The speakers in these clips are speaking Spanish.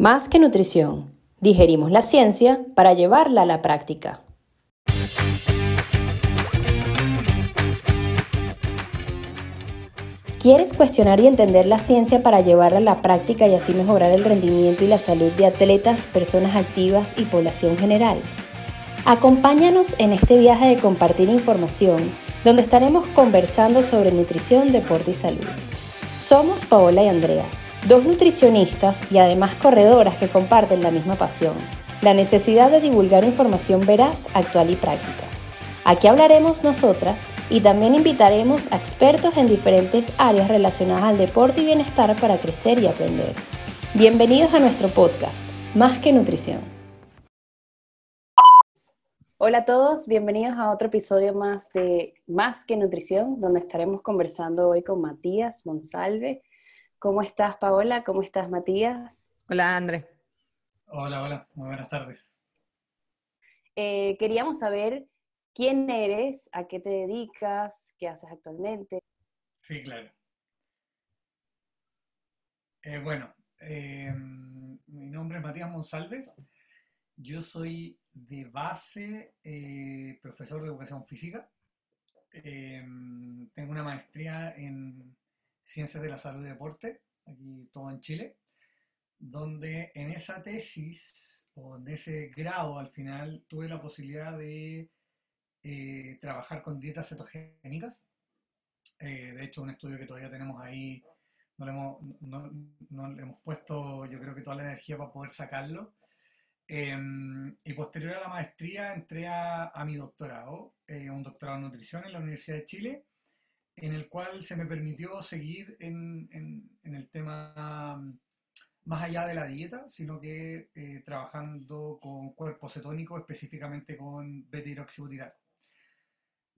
Más que nutrición, digerimos la ciencia para llevarla a la práctica. ¿Quieres cuestionar y entender la ciencia para llevarla a la práctica y así mejorar el rendimiento y la salud de atletas, personas activas y población general? Acompáñanos en este viaje de compartir información, donde estaremos conversando sobre nutrición, deporte y salud. Somos Paola y Andrea, dos nutricionistas y además corredoras que comparten la misma pasión, la necesidad de divulgar información veraz, actual y práctica. Aquí hablaremos nosotras y también invitaremos a expertos en diferentes áreas relacionadas al deporte y bienestar para crecer y aprender. Bienvenidos a nuestro podcast, Más que Nutrición. Hola a todos, bienvenidos a otro episodio más de Más que Nutrición, donde estaremos conversando hoy con Matías Monsalve. ¿Cómo estás, Paola? ¿Cómo estás, Matías? Hola, André. Hola, hola, muy buenas tardes. Eh, queríamos saber quién eres, a qué te dedicas, qué haces actualmente. Sí, claro. Eh, bueno, eh, mi nombre es Matías Monsalves. Yo soy de base eh, profesor de educación física. tengo una maestría en ciencias de la salud y deporte, aquí todo en Chile, donde en esa tesis o en ese grado al final tuve la posibilidad de eh, trabajar con dietas cetogénicas. Eh, de hecho, un estudio que todavía tenemos ahí, no le, hemos, no, le hemos puesto, yo creo que toda la energía para poder sacarlo. Em, y posterior a la maestría entré a, mi doctorado, eh, un doctorado en nutrición en la Universidad de Chile, en el cual se me permitió seguir en, en, en el tema más allá de la dieta, sino que trabajando con cuerpo cetónico, específicamente con beta-hidroxibutirato.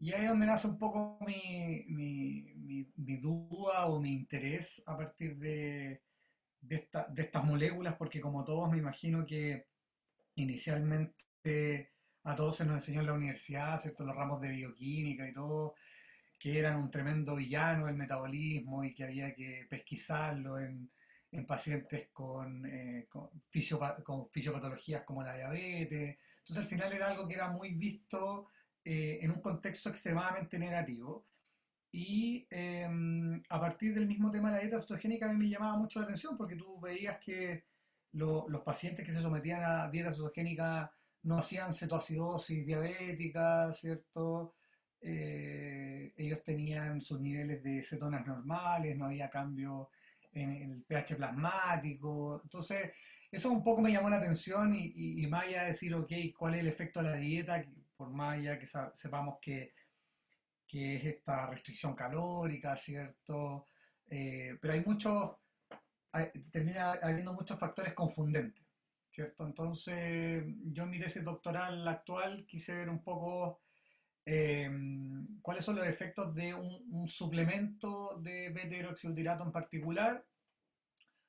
Y ahí es donde nace un poco mi, mi, duda o mi interés a partir de, de, estas moléculas, porque como todos me imagino que inicialmente a todos se nos enseñó en la universidad, ¿cierto? los ramos de bioquímica y todo, que eran un tremendo villano del metabolismo y que había que pesquisarlo en, en pacientes con, eh, con, con fisiopatologías como la diabetes. Entonces al final era algo que era muy visto eh, en un contexto extremadamente negativo. Y em, a partir del mismo tema de la dieta cetogénica a mí me llamaba mucho la atención porque tú veías que los pacientes que se sometían a dieta cetogénica no hacían cetoacidosis diabética, ¿cierto? Eh, ellos tenían sus niveles de cetonas normales, no había cambio en, el pH plasmático. Entonces, eso un poco me llamó la atención y, y, y más allá de decir, ok, ¿cuál es el efecto de la dieta? por más allá que sepamos que, que es esta restricción calórica, ¿cierto? Eh, pero hay muchos, termina habiendo muchos factores confundentes, ¿cierto? Entonces, yo en mi tesis doctoral actual quise ver un poco em, cuáles son los efectos de un, suplemento de beta-hidroxibutirato en particular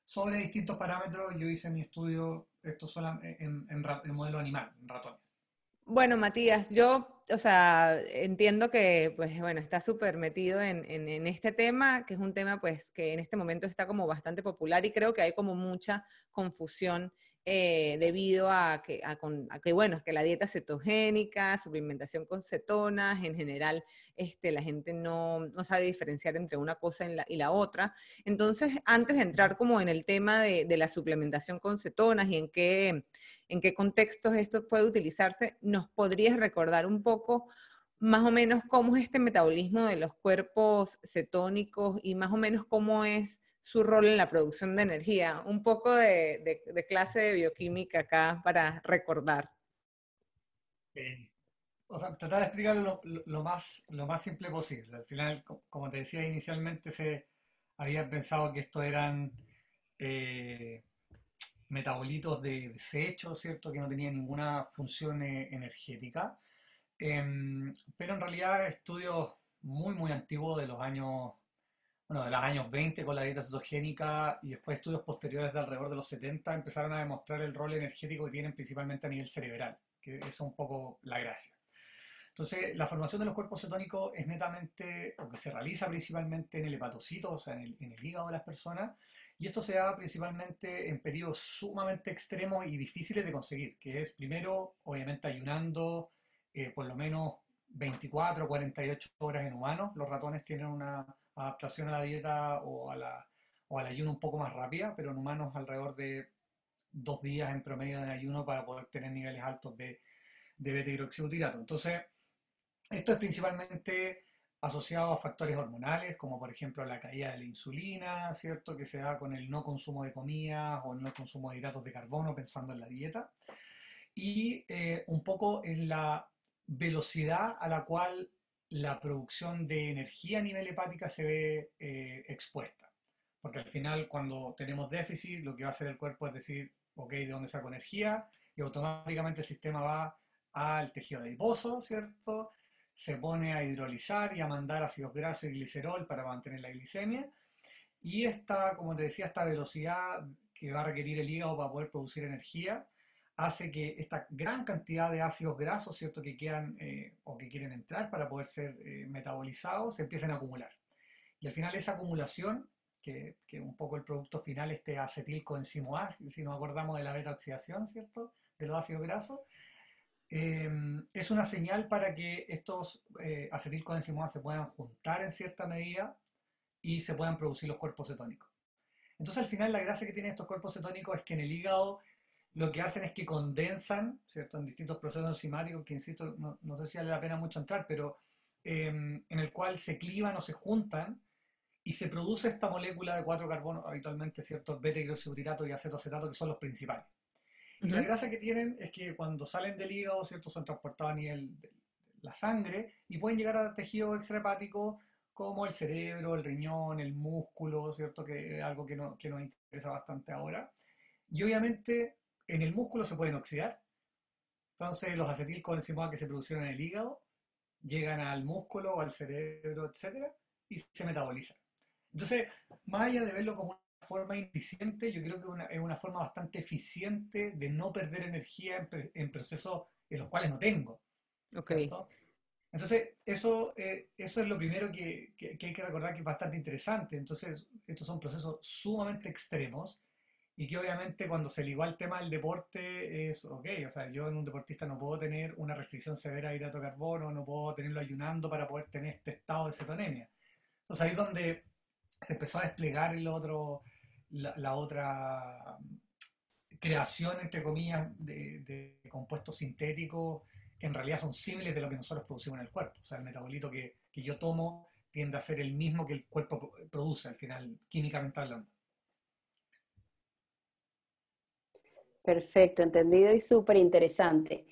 sobre distintos parámetros. Yo hice mi estudio esto solo en, en, en modelo animal, en ratones. Bueno, Matías, yo, o sea, entiendo que, pues, bueno, está súper metido en, en, este tema, que es un tema, pues, que en este momento está como bastante popular y creo que hay como mucha confusión eh, debido a que, a, que, bueno, que la dieta cetogénica, suplementación con cetonas, en general, este, la gente no, no sabe diferenciar entre una cosa y la, otra. Entonces, antes de entrar como en el tema de, de, la suplementación con cetonas y en qué, en qué contextos esto puede utilizarse, ¿nos podrías recordar un poco más o menos cómo es este metabolismo de los cuerpos cetónicos y más o menos cómo es su rol en la producción de energía. Un poco de, clase de bioquímica acá para recordar. O sea, tratar de explicarlo lo, más, lo más simple posible. Al final, como te decía inicialmente, se había pensado que esto eran eh, metabolitos de desecho, ¿cierto? Que no tenían ninguna función eh, energética. Em, pero en realidad estudios muy, muy antiguos de los años bueno, de los años 20 con la dieta cetogénica y después estudios posteriores de alrededor de los 70 empezaron a demostrar el rol energético que tienen principalmente a nivel cerebral, que es un poco la gracia. Entonces, la formación de los cuerpos cetónicos es netamente, o que se realiza principalmente en el hepatocito, o sea, en el, en el hígado de las personas, Y esto se da principalmente en periodos sumamente extremos y difíciles de conseguir, que es primero, obviamente, ayunando eh, por lo menos 24 o 48 horas en humanos. Los ratones tienen una adaptación a la dieta o, al ayuno un poco más rápida, pero en humanos alrededor de dos días en promedio de ayuno para poder tener niveles altos de, de beta-hidroxibutirato. Entonces, esto es principalmente asociado a factores hormonales, como por ejemplo la caída de la insulina, ¿cierto? Que se da con el no consumo de comidas o el no consumo de hidratos de carbono, pensando en la dieta. Y eh, un poco en la velocidad a la cual la producción de energía a nivel hepática se ve eh, expuesta. Porque al final, cuando tenemos déficit, lo que va a hacer el cuerpo es decir, ok, ¿de dónde saco energía? Y automáticamente el sistema va al tejido adiposo, ¿cierto? Se pone a hidrolizar y a mandar ácidos grasos y glicerol para mantener la glicemia. Y esta, como te decía, esta velocidad que va a requerir el hígado para poder producir energía, hace que esta gran cantidad de ácidos grasos, ¿cierto?, que quedan eh, o que quieren entrar para poder ser eh, metabolizados, se empiecen a acumular. Y al final esa acumulación, que, que un poco el producto final, este acetilcoenzimo A, si nos acordamos de la beta oxidación, ¿cierto?, de los ácidos grasos, Em, es una señal para que estos eh, acetilcoenzimas se puedan juntar en cierta medida y se puedan producir los cuerpos cetónicos. Entonces al final la gracia que tienen estos cuerpos cetónicos es que en el hígado lo que hacen es que condensan, ¿cierto? En distintos procesos enzimáticos, que insisto, no, sé si vale la pena mucho entrar, pero em, en el cual se clivan o se juntan y se produce esta molécula de cuatro carbonos, habitualmente, ¿cierto? Beta-hidroxibutirato y acetoacetato, que son los principales. Y la gracia que tienen es que cuando salen del hígado, ¿cierto? Son transportados a nivel de la sangre y pueden llegar a tejidos extrahepáticos como el cerebro, el riñón, el músculo, ¿cierto? Que es algo que, no, que nos interesa bastante ahora. Y obviamente en el músculo se pueden oxidar. Entonces los acetilcoenzimados que se producieron en el hígado llegan al músculo o al cerebro, etcétera, y se metabolizan. Entonces, más allá de verlo como forma ineficiente, yo creo que es una forma bastante eficiente de no perder energía en, procesos en los cuales no tengo. Okay. Entonces, eso, eh, eso es lo primero que, que, hay que recordar que es bastante interesante. Entonces, estos son procesos sumamente extremos y que obviamente cuando se ligó al tema del deporte es, ok, o sea, yo en un deportista no puedo tener una restricción severa de hidrato de carbono, no puedo tenerlo ayunando para poder tener este estado de cetonemia. Entonces ahí es donde se empezó a desplegar el otro, la, otra creación, entre comillas, de, compuestos sintéticos que en realidad son similares de lo que nosotros producimos en el cuerpo. O sea, el metabolito que, que yo tomo tiende a ser el mismo que el cuerpo produce, al final, químicamente hablando. Perfecto, entendido y súper interesante.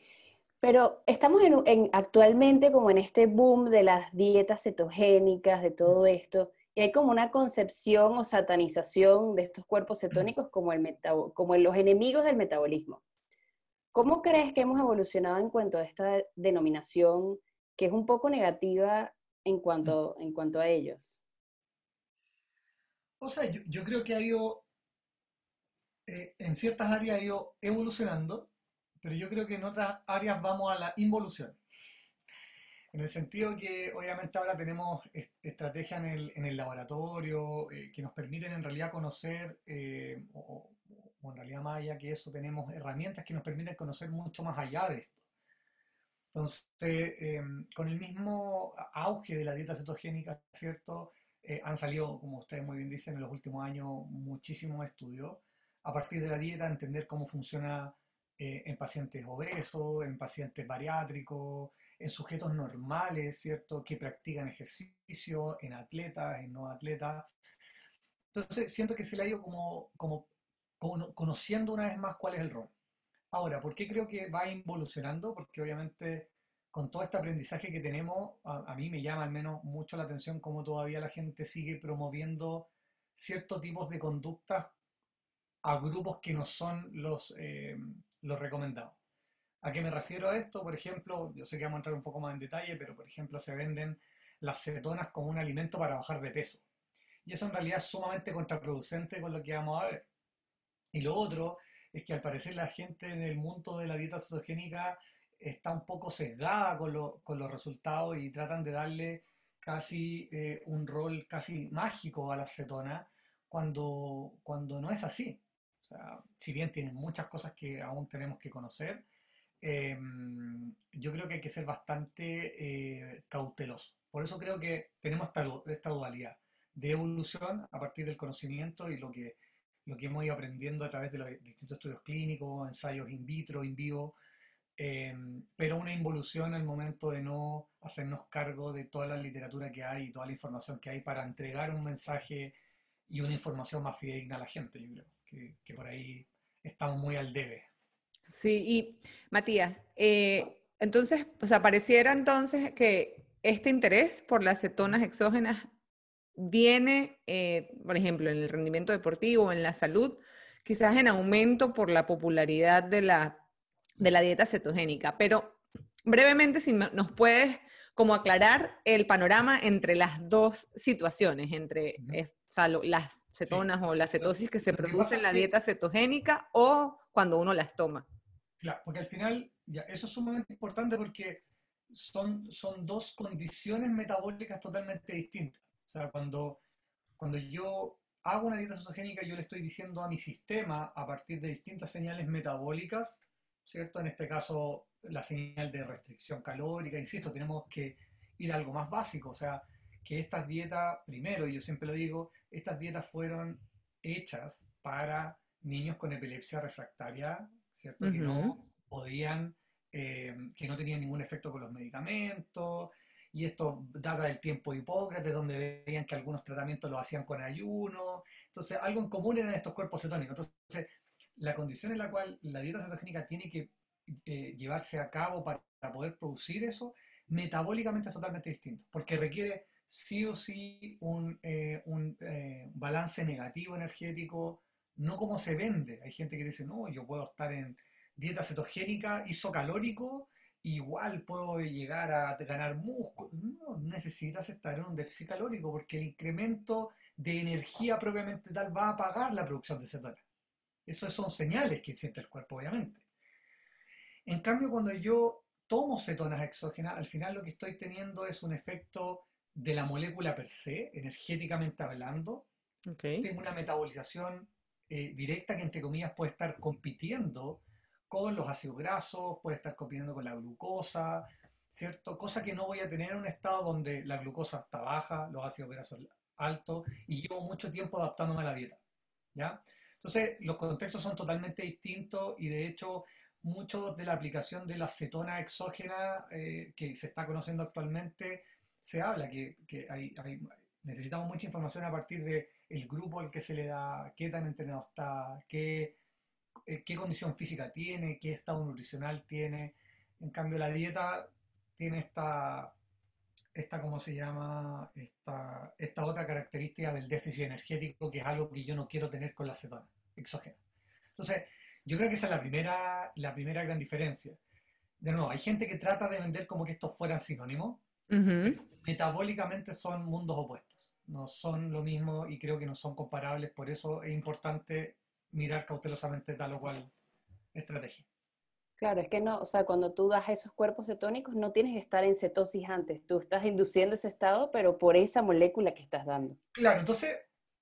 Pero estamos en, actualmente como en este boom de las dietas cetogénicas, de todo esto. Y hay como una concepción o satanización de estos cuerpos cetónicos como, el como los enemigos del metabolismo. ¿Cómo crees que hemos evolucionado en cuanto a esta denominación que es un poco negativa en cuanto, en cuanto a ellos? O sea, yo, creo que ha ido, eh, en ciertas áreas ha ido evolucionando, pero yo creo que en otras áreas vamos a la involución. En el sentido que obviamente ahora tenemos estrategias en el, en el laboratorio eh, que nos permiten en realidad conocer, eh, o, en realidad más allá que eso, tenemos herramientas que nos permiten conocer mucho más allá de esto. Entonces, em, con el mismo auge de la dieta cetogénica, ¿cierto? Eh, han salido, como ustedes muy bien dicen, en los últimos años muchísimos estudios a partir de la dieta, entender cómo funciona en pacientes obesos, en pacientes bariátricos, en sujetos normales, ¿cierto? Que practican ejercicio, en atletas, en no atletas. Entonces, siento que se le ha ido como, como, conociendo una vez más cuál es el rol. Ahora, ¿por qué creo que va involucionando? Porque obviamente con todo este aprendizaje que tenemos, a, mí me llama al menos mucho la atención cómo todavía la gente sigue promoviendo ciertos tipos de conductas a grupos que no son los, eh, los recomendados. ¿A qué me refiero a esto? Por ejemplo, yo sé que vamos a entrar un poco más en detalle, pero por ejemplo se venden las cetonas como un alimento para bajar de peso. Y eso en realidad es sumamente contraproducente con lo que vamos a ver. Y lo otro es que al parecer la gente en el mundo de la dieta cetogénica está un poco sesgada con, los resultados y tratan de darle casi eh, un rol casi mágico a la cetona, cuando, cuando no es así. Si bien tienen muchas cosas que aún tenemos que conocer, em, yo creo que hay que ser bastante eh, cauteloso. Por eso creo que tenemos esta, dualidad de evolución a partir del conocimiento y lo que, hemos ido aprendiendo a través de los distintos estudios clínicos, ensayos in vitro, in vivo, em, pero una involución al momento de no hacernos cargo de toda la literatura que hay y toda la información que hay para entregar un mensaje y una información más fidedigna a la gente, yo creo, que, por ahí estamos muy al debe. Sí, y Matías, eh, entonces, o sea, pareciera entonces que este interés por las cetonas exógenas viene, eh, por ejemplo, en el rendimiento deportivo, en la salud, quizás en aumento por la popularidad de la, de la dieta cetogénica. Pero brevemente, si nos puedes como aclarar el panorama entre las dos situaciones, entre las cetonas o la cetosis que se produce en la dieta cetogénica o cuando uno las toma. Claro, porque al final, ya, eso es sumamente importante porque son, son dos condiciones metabólicas totalmente distintas. O sea, cuando, cuando yo hago una dieta cetogénica, yo le estoy diciendo a mi sistema, a partir de distintas señales metabólicas, ¿cierto? En este caso, la señal de restricción calórica, insisto, tenemos que ir a algo más básico, o sea, que estas dietas, primero, y yo siempre lo digo, estas dietas fueron hechas para niños con epilepsia refractaria, ¿cierto? Que no podían, eh, que no tenían ningún efecto con los medicamentos, y esto data del tiempo de Hipócrates, donde veían que algunos tratamientos lo hacían con ayuno, entonces algo en común eran estos cuerpos cetónicos. Entonces, la condición en la cual la dieta cetogénica tiene que eh, llevarse a cabo para, poder producir eso, metabólicamente es totalmente distinto, porque requiere sí o sí un, eh, un eh, balance negativo energético, no como se vende. Hay gente que dice, no, yo puedo estar en dieta cetogénica, isocalórico, igual puedo llegar a ganar músculo. No, necesitas estar en un déficit calórico porque el incremento de energía propiamente tal va a apagar la producción de cetonas. Esas son señales que siente el cuerpo, obviamente. En cambio, cuando yo tomo cetonas exógenas, al final lo que estoy teniendo es un efecto de la molécula per se, energéticamente hablando. Tengo una metabolización eh, directa que, entre comillas, puede estar compitiendo con los ácidos grasos, puede estar compitiendo con la glucosa, ¿cierto? Cosa que no voy a tener en un estado donde la glucosa está baja, los ácidos grasos altos, y llevo mucho tiempo adaptándome a la dieta, ¿ya? Entonces, los contextos son totalmente distintos y de hecho, mucho de la aplicación de la cetona exógena eh, que se está conociendo actualmente, se habla que, hay, necesitamos mucha información a partir del el grupo al que se le da, qué tan entrenado está, qué, eh, qué condición física tiene, qué estado nutricional tiene. En cambio, la dieta tiene esta, esta ¿cómo se llama? Esta, esta otra característica del déficit energético, que es algo que yo no quiero tener con la cetona exógena. Entonces, yo creo que esa es la primera, la primera gran diferencia. De nuevo, hay gente que trata de vender como que estos fueran sinónimos. Metabólicamente son mundos opuestos. No son lo mismo y creo que no son comparables. Por eso es importante mirar cautelosamente tal o cual estrategia. Claro, es que no, o sea, cuando tú das esos cuerpos cetónicos no tienes que estar en cetosis antes, tú estás induciendo ese estado, pero por esa molécula que estás dando. Claro, entonces,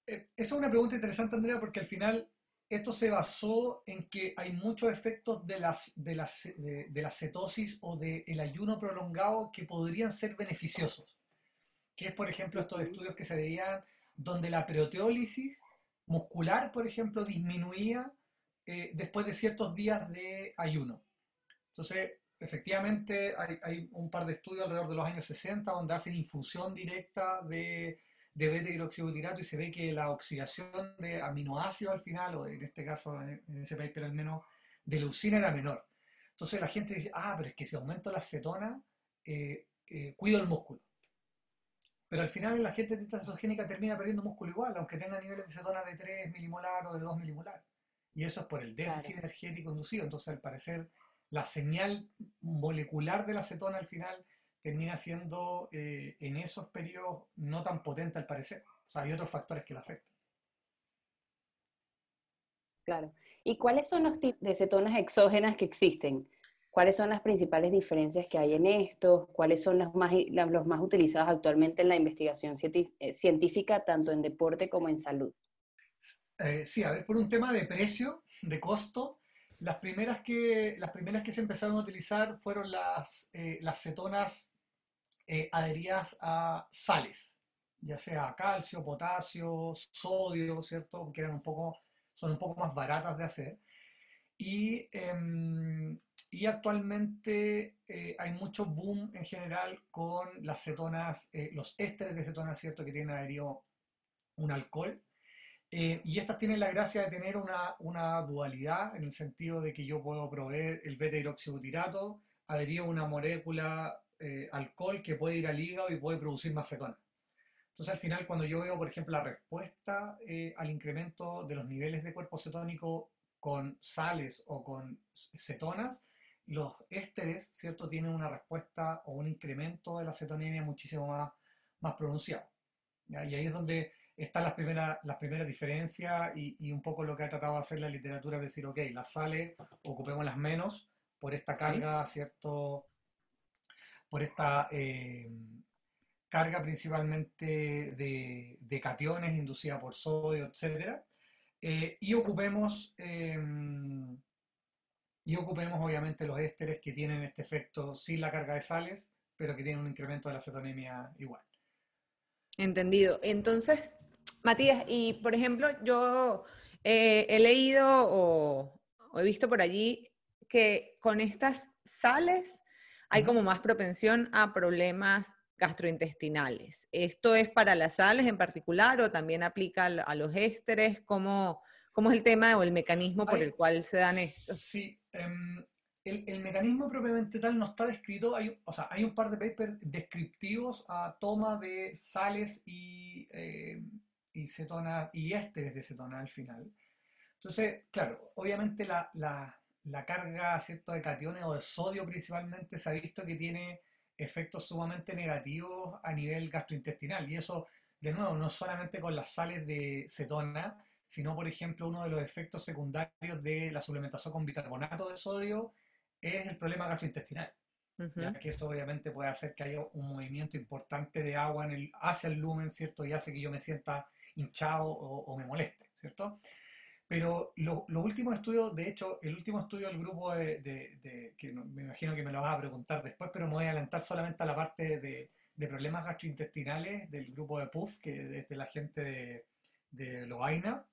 eh, esa es una pregunta interesante, Andrea, porque al final esto se basó en que hay muchos efectos de, las, de, las, de, la cetosis o del ayuno prolongado que podrían ser beneficiosos. Que es, por ejemplo, estos estudios que se veían donde la proteólisis muscular, por ejemplo, disminuía eh, después de ciertos días de ayuno. Entonces, efectivamente, hay, hay, un par de estudios alrededor de los años 60 donde hacen infusión directa de de beta-hidroxibutirato y se ve que la oxidación de aminoácidos al final, o en este caso, en ese paper al menos, de leucina era menor. Entonces la gente dice, ah, pero es que si aumento la cetona, eh, eh, cuido el músculo. Pero al final la gente de esta cetogénica termina perdiendo músculo igual, aunque tenga niveles de cetona de 3 milimolar o de 2 milimolar. Y eso es por el déficit energético inducido. Entonces, al parecer, la señal molecular de la cetona al final termina siendo eh, en esos periodos no tan potente al parecer. O sea, hay otros factores que la afectan. Claro. ¿Y cuáles son los tipos de cetonas exógenas que existen? ¿Cuáles son las principales diferencias que hay en estos? ¿Cuáles son los más, los más utilizados actualmente en la investigación eh, científica, tanto en deporte como en salud? Eh, sí, a ver, por un tema de precio, de costo, las primeras que, las primeras que se empezaron a utilizar fueron las, eh, las cetonas eh, adheridas a sales, ya sea calcio, potasio, sodio, ¿cierto? Que eran un poco, son un poco más baratas de hacer. Y, em, y actualmente eh, hay mucho boom en general con las cetonas, los ésteres de cetonas, ¿cierto? Que tienen adherido un alcohol eh, y estas tienen la gracia de tener una, una, dualidad en el sentido de que yo puedo proveer el beta-hidroxibutirato adherido a una molécula eh, alcohol que puede ir al hígado y puede producir más cetona. Entonces al final cuando yo veo, por ejemplo, la respuesta eh, al incremento de los niveles de cuerpo cetónico con sales o con cetonas, los ésteres, ¿cierto?, tienen una respuesta o un incremento de la cetonemia muchísimo más, más pronunciado. Y ahí es donde están las primeras, las primeras diferencias y, un poco lo que ha tratado de hacer la literatura es decir, ok, las sales ocupémoslas menos por esta carga, ¿cierto? Por esta eh, carga principalmente de, cationes inducida por sodio, etc. Eh, y ocupemos... Em, y ocupemos obviamente los ésteres que tienen este efecto sin la carga de sales, pero que tienen un incremento de la cetonemia igual. Entendido. Entonces, Matías, y por ejemplo, yo eh, he leído o, he visto por allí que con estas sales hay como más propensión a problemas gastrointestinales. ¿Esto es para las sales en particular o también aplica a los ésteres? ¿Cómo, cómo es el tema o el mecanismo por el cual se dan estos? Sí, em, el, mecanismo propiamente tal no está descrito, hay, o sea, hay un par de papers descriptivos a toma de sales y... Em, y cetona y ésteres de cetona al final. Entonces, claro, obviamente la, la, carga ¿cierto? de cationes o de sodio principalmente se ha visto que tiene efectos sumamente negativos a nivel gastrointestinal. Y eso, de nuevo, no solamente con las sales de cetona, sino, por ejemplo, uno de los efectos secundarios de la suplementación con bicarbonato de sodio es el problema gastrointestinal. que eso obviamente puede hacer que haya un movimiento importante de agua en el, hacia el lumen, ¿cierto? Y hace que yo me sienta hinchado o, me moleste, ¿cierto? Pero los últimos estudios, de hecho, el último estudio del grupo de, que me imagino que me lo vas a preguntar después, pero me voy a adelantar solamente a la parte de, problemas gastrointestinales del grupo de PUF, que es de la gente de, Loaina.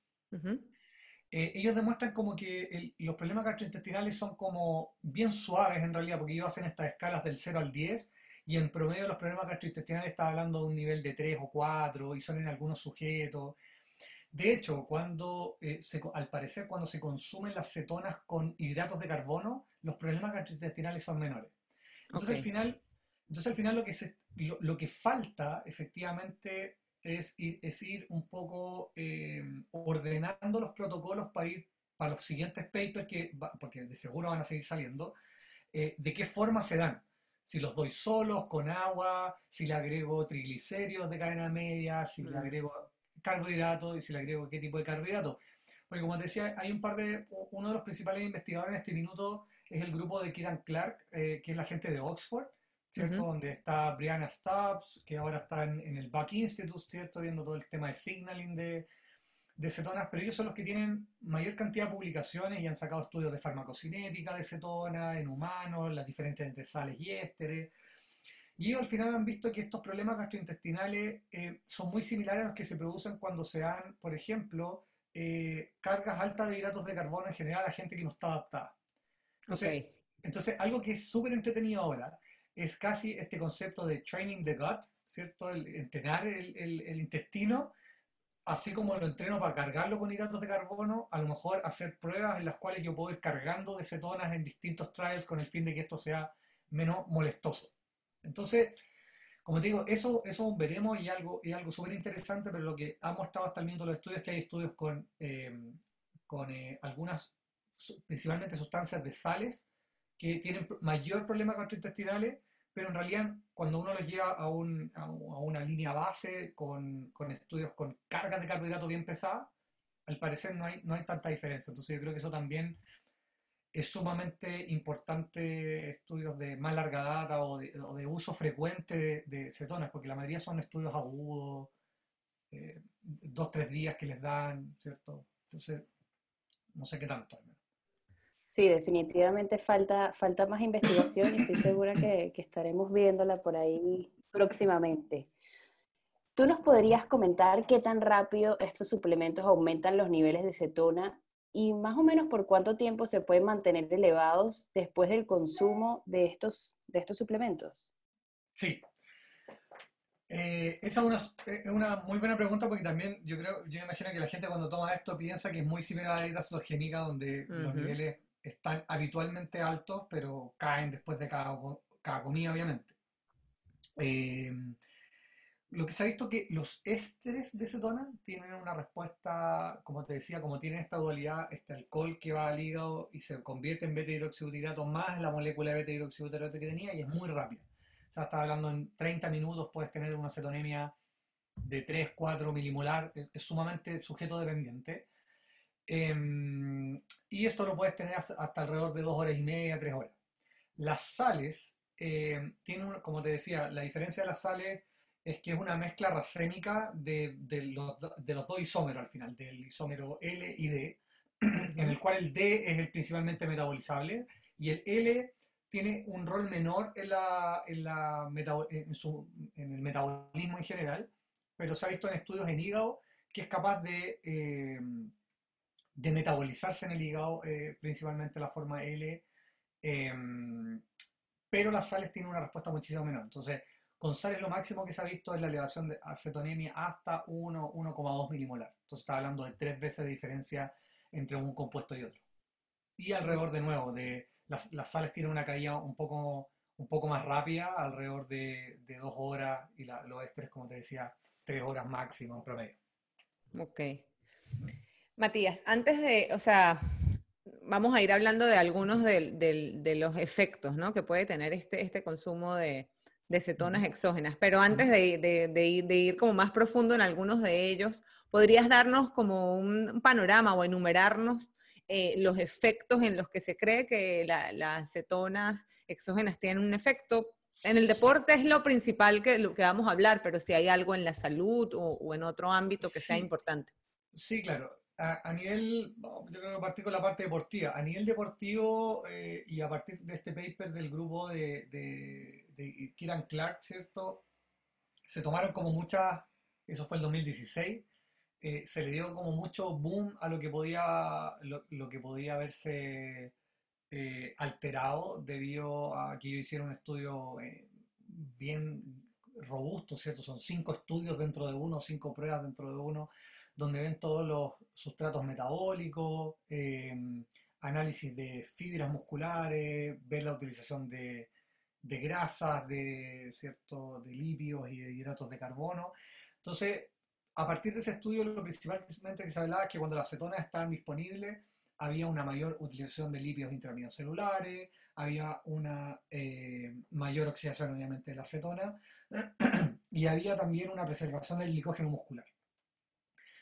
Eh, ellos demuestran como que los problemas gastrointestinales son como bien suaves en realidad, porque ellos hacen estas escalas del 0 al 10 y en promedio los problemas gastrointestinales está hablando de un nivel de 3 o 4 y son en algunos sujetos. De hecho, cuando eh, al parecer cuando se consumen las cetonas con hidratos de carbono, los problemas gastrointestinales son menores. Entonces al final, entonces al final lo que lo, que falta efectivamente es ir, es ir un poco eh, ordenando los protocolos para ir para los siguientes papers que porque de seguro van a seguir saliendo, eh, de qué forma se dan. Si los doy solos, con agua, si le agrego triglicéridos de cadena media, si le agrego carbohidratos y si le agrego qué tipo de carbohidratos. Porque como te decía, hay un par de, uno de los principales investigadores en este minuto es el grupo de Kieran Clark, eh, que es la gente de Oxford, ¿cierto? Donde está Brianna Stubbs, que ahora está en, en, el Buck Institute, ¿cierto? Viendo todo el tema de signaling de, de cetonas, pero ellos son los que tienen mayor cantidad de publicaciones y han sacado estudios de farmacocinética de cetona en humanos, las diferencias entre sales y ésteres. Y ellos al final han visto que estos problemas gastrointestinales eh, son muy similares a los que se producen cuando se dan, por ejemplo, eh, cargas altas de hidratos de carbono en general a gente que no está adaptada. Entonces, entonces algo que es súper entretenido ahora es casi este concepto de training the gut, ¿cierto? El, entrenar el, el, el intestino así como lo entreno para cargarlo con hidratos de carbono, a lo mejor hacer pruebas en las cuales yo puedo ir cargando de cetonas en distintos trials con el fin de que esto sea menos molestoso. Entonces, como te digo, eso, eso veremos y algo, y algo súper interesante, pero lo que ha mostrado hasta el momento los estudios es que hay estudios con, eh, con eh, algunas, principalmente sustancias de sales, que tienen mayor problemas gastrointestinales pero en realidad cuando uno lo lleva a, un, a, una línea base con, con, estudios con cargas de carbohidrato bien pesadas, al parecer no hay, no hay tanta diferencia. Entonces yo creo que eso también es sumamente importante estudios de más larga data o de, de uso frecuente de, cetonas, porque la mayoría son estudios agudos, eh, dos, tres días que les dan, ¿cierto? Entonces, no sé qué tanto. Sí, definitivamente falta, falta más investigación y estoy segura que, que estaremos viéndola por ahí próximamente. ¿Tú nos podrías comentar qué tan rápido estos suplementos aumentan los niveles de cetona y más o menos por cuánto tiempo se pueden mantener elevados después del consumo de estos, de estos suplementos? Sí. Eh, esa es una, muy buena pregunta porque también yo creo, yo imagino que la gente cuando toma esto piensa que es muy similar a la dieta cetogénica donde los niveles están habitualmente altos pero caen después de cada, cada comida obviamente. Eh, lo que se ha visto que los ésteres de cetona tienen una respuesta, como te decía, como tienen esta dualidad, este alcohol que va al hígado y se convierte en beta-hidroxibutirato más la molécula de beta-hidroxibutirato que tenía y es muy rápida. O sea, estaba hablando en 30 minutos puedes tener una cetonemia de 3, 4 milimolar, es, sumamente sujeto dependiente. Em, y esto lo puedes tener hasta alrededor de 2 horas y media, 3 horas. Las sales, eh, tienen, como te decía, la diferencia de las sales es que es una mezcla racémica de, los, dos isómeros al final, del isómero L y D, en el cual el D es el principalmente metabolizable y el L tiene un rol menor en, la, en, el metabolismo en general, pero se ha visto en estudios en hígado que es capaz de, eh, de metabolizarse en el hígado, eh, principalmente la forma L, em, pero las sales tienen una respuesta muchísimo menor. Entonces, con sales lo máximo que se ha visto es la elevación de acetonemia hasta 1,2 milimolar. Entonces está hablando de tres veces de diferencia entre un compuesto y otro. Y alrededor de nuevo, de las, sales tienen una caída un poco, un poco más rápida, alrededor de, dos horas, y los ésteres, como te decía, tres horas máximo en promedio. Ok. Matías, antes de, o sea, vamos a ir hablando de algunos de, los efectos ¿no? que puede tener este, este consumo de, de cetonas exógenas. Pero antes de, ir, como más profundo en algunos de ellos, ¿podrías darnos como un panorama o enumerarnos eh, los efectos en los que se cree que las cetonas exógenas tienen un efecto? En el deporte es lo principal que, lo que vamos a hablar, pero si hay algo en la salud o, en otro ámbito que sea importante. Sí, claro. A, nivel, yo creo que partir con la parte deportiva. A nivel deportivo eh, y a partir de este paper del grupo de de Kieran Clark, ¿cierto? Se tomaron como muchas, eso fue el 2016, eh, se le dio como mucho boom a lo que podía, lo, que podía haberse eh, alterado debido a que yo hiciera un estudio eh, bien robusto, ¿cierto? Son cinco estudios dentro de uno, cinco pruebas dentro de uno, donde ven todos los sustratos metabólicos, análisis de fibras musculares, ver la utilización de, de grasas, de, ¿cierto? de lípidos y de hidratos de carbono. Entonces, a partir de ese estudio, lo principalmente que se hablaba es que cuando las cetonas estaban disponibles, había una mayor utilización de lípidos intraaminocelulares, celulares, había una eh, mayor oxidación, obviamente, de la cetona, y había también una preservación del glicógeno muscular.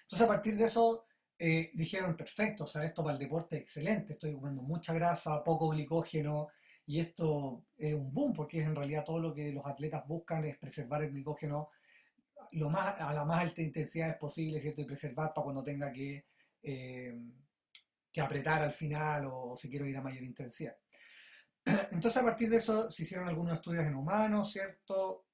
Entonces, a partir de eso, eh, dijeron, perfecto, o sea, esto para el deporte excelente, estoy comiendo mucha grasa, poco glicógeno, y esto es un boom porque es en realidad todo lo que los atletas buscan es preservar el glicógeno lo más, a la más alta intensidad posible, ¿cierto? Y preservar para cuando tenga que, eh, que apretar al final o, si quiero ir a mayor intensidad. Entonces a partir de eso se hicieron algunos estudios en humanos, ¿cierto?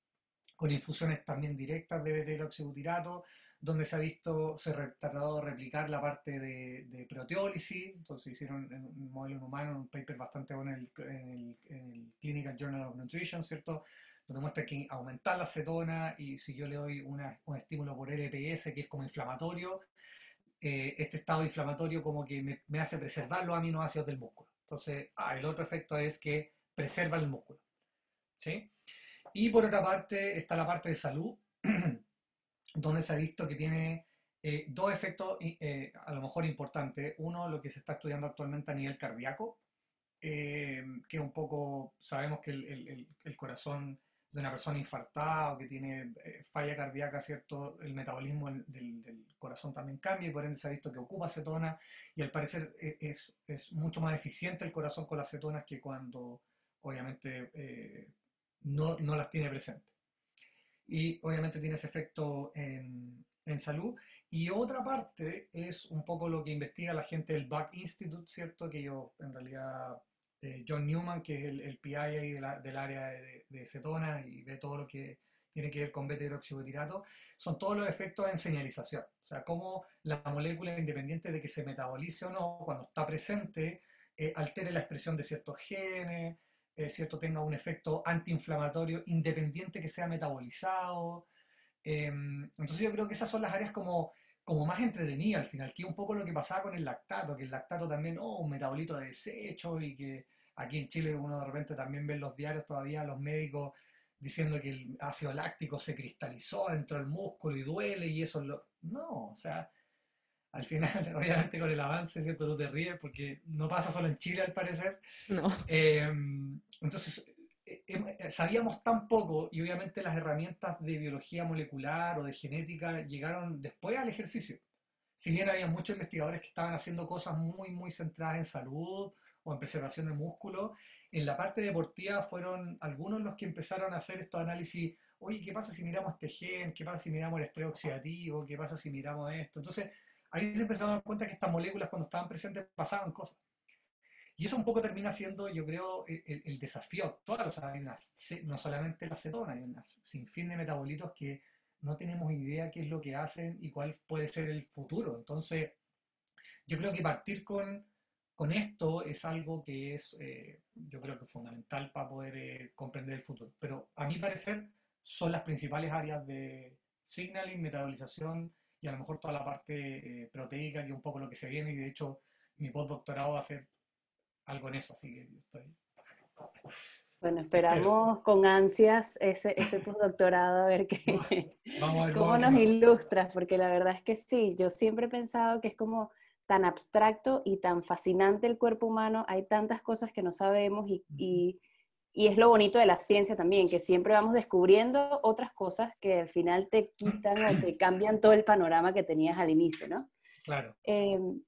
Con infusiones también directas de beta-hidroxibutirato, donde se ha visto, se ha tratado de replicar la parte de, proteólisis, entonces hicieron un modelo en humano, un paper bastante bueno en el, Clinical Journal of Nutrition, ¿cierto? Donde muestra que aumentar la cetona y si yo le doy un estímulo por LPS, que es como inflamatorio, eh, este estado inflamatorio como que me, hace preservar los aminoácidos del músculo. Entonces, ah, el otro efecto es que preserva el músculo. ¿Sí? Y por otra parte está la parte de salud, donde se ha visto que tiene eh, dos efectos eh, a lo mejor importantes. Uno, lo que se está estudiando actualmente a nivel cardíaco, eh, que un poco sabemos que el, corazón de una persona infartada o que tiene falla cardíaca, ¿cierto? El metabolismo del, corazón también cambia y por ende se ha visto que ocupa acetona y al parecer es, es mucho más eficiente el corazón con las cetonas que cuando obviamente no, no las tiene presentes y obviamente tiene ese efecto en, en salud. Y otra parte es un poco lo que investiga la gente del Back Institute, ¿cierto? Que yo, en realidad, eh, John Newman, que es el, el PI ahí del área de, de, cetona y ve todo lo que tiene que ver con beta hidroxibutirato, son todos los efectos en señalización. O sea, cómo la molécula, independiente de que se metabolice o no, cuando está presente, eh, altere la expresión de ciertos genes, eh, cierto tenga un efecto antiinflamatorio independiente que sea metabolizado. Em, entonces yo creo que esas son las áreas como, como más entretenidas al final, que un poco lo que pasaba con el lactato, que el lactato también, oh, un metabolito de desecho y que aquí en Chile uno de repente también ve en los diarios todavía los médicos diciendo que el ácido láctico se cristalizó dentro del músculo y duele y eso lo... No, o sea, al final, obviamente con el avance, ¿cierto? Tú te ríes porque no pasa solo en Chile al parecer. No. Em, entonces, eh, em, eh, sabíamos tan poco y obviamente las herramientas de biología molecular o de genética llegaron después al ejercicio. Si bien había muchos investigadores que estaban haciendo cosas muy, muy centradas en salud o en preservación de músculo, en la parte deportiva fueron algunos los que empezaron a hacer estos análisis, oye, ¿qué pasa si miramos este gen? ¿Qué pasa si miramos el estrés oxidativo? ¿Qué pasa si miramos esto? Entonces, ahí se empezaron a dar cuenta que estas moléculas cuando estaban presentes pasaban cosas. Y eso un poco termina siendo, yo creo, el, desafío actual. O sea, no solamente la acetona, hay un sinfín de metabolitos que no tenemos idea qué es lo que hacen y cuál puede ser el futuro. Entonces, yo creo que partir con con esto es algo que es, eh, yo creo que fundamental para poder eh, comprender el futuro. Pero a mi parecer son las principales áreas de signaling, metabolización y a lo mejor toda la parte eh, proteica, que es un poco lo que se viene. Y de hecho, mi postdoctorado va a ser algo en eso, así que estoy. Bueno, esperamos con ansias ese, ese postdoctorado a ver qué, cómo nos ilustras, porque la verdad es que sí, yo siempre he pensado que es como tan abstracto y tan fascinante el cuerpo humano, hay tantas cosas que no sabemos y, y, es lo bonito de la ciencia también, que siempre vamos descubriendo otras cosas que al final te quitan o te cambian todo el panorama que tenías al inicio, ¿no? Claro. Em,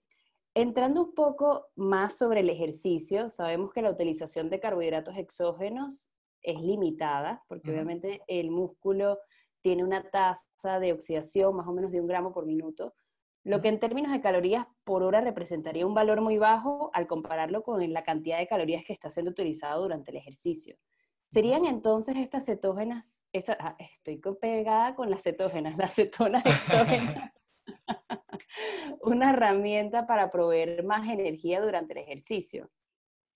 entrando un poco más sobre el ejercicio, sabemos que la utilización de carbohidratos exógenos es limitada, porque obviamente el músculo tiene una tasa de oxidación más o menos de un gramo por minuto, lo que en términos de calorías por hora representaría un valor muy bajo al compararlo con la cantidad de calorías que está siendo utilizado durante el ejercicio. ¿Serían entonces estas cetógenas, esa, ah, estoy pegada con las cetógenas, las cetonas exógenas, una herramienta para proveer más energía durante el ejercicio?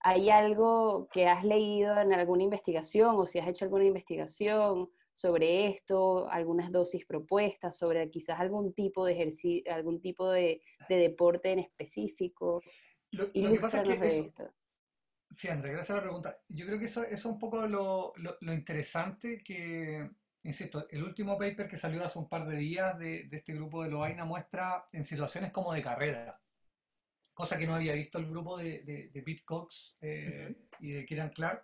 ¿Hay algo que has leído en alguna investigación o si has hecho alguna investigación sobre esto, algunas dosis propuestas, sobre quizás algún tipo de ejercicio, algún tipo de, deporte en específico. Lo, que pasa es que eso, fíjate, gracias a la pregunta. Yo creo que eso, es un poco lo, interesante que, insisto, el último paper que salió hace un par de días de, este grupo de Loaina muestra en situaciones como de carrera, cosa que no había visto el grupo de, de, Pete Cox eh, y de Kieran Clark,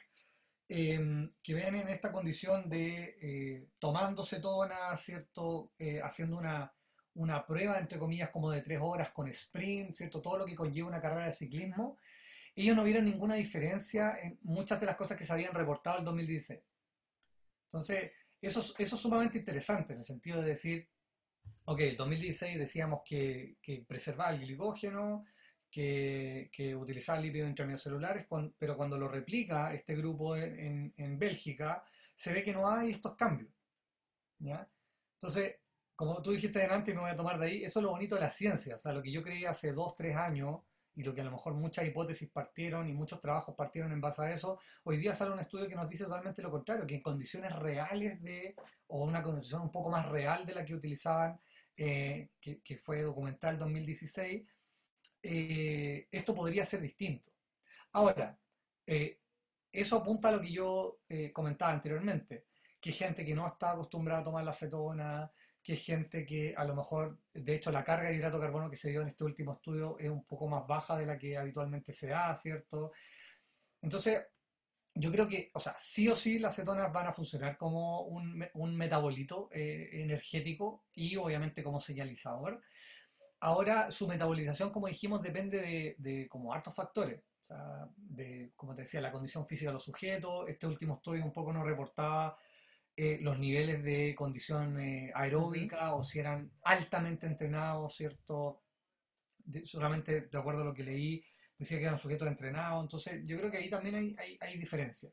Em, que ven en esta condición de eh, tomando cetona, ¿cierto? Eh, haciendo una, una, prueba, entre comillas, como de tres horas con sprint, ¿cierto? Todo lo que conlleva una carrera de ciclismo. Ellos no vieron ninguna diferencia en muchas de las cosas que se habían reportado el 2016. Entonces, eso, eso es sumamente interesante en el sentido de decir, ok, el 2016 decíamos que, que preservar el glicógeno, que, que utilizaba lípidos intracelulares, pero cuando lo replica este grupo en, en, Bélgica, se ve que no hay estos cambios. ¿ya? Entonces, como tú dijiste delante, me voy a tomar de ahí, eso es lo bonito de la ciencia. O sea, lo que yo creía hace dos, tres años, y lo que a lo mejor muchas hipótesis partieron y muchos trabajos partieron en base a eso, hoy día sale un estudio que nos dice totalmente lo contrario, que en condiciones reales de, o una condición un poco más real de la que utilizaban, eh, que, que, fue documental 2016, eh, esto podría ser distinto. Ahora, eh, eso apunta a lo que yo eh, comentaba anteriormente, que hay gente que no está acostumbrada a tomar la acetona, que hay gente que a lo mejor, de hecho, la carga de hidrato de carbono que se dio en este último estudio es un poco más baja de la que habitualmente se da, ¿cierto? Entonces, yo creo que, o sea, sí o sí las cetonas van a funcionar como un, un metabolito energético y obviamente como señalizador. Ahora su metabolización, como dijimos, depende de, como hartos factores. O sea, de, como te decía, la condición física de los sujetos. Este último estudio un poco nos reportaba eh, los niveles de condición eh, aeróbica o si eran altamente entrenados, ¿cierto? solamente de acuerdo a lo que leí, decía que eran sujetos entrenados. Entonces, yo creo que ahí también hay, hay, hay diferencias.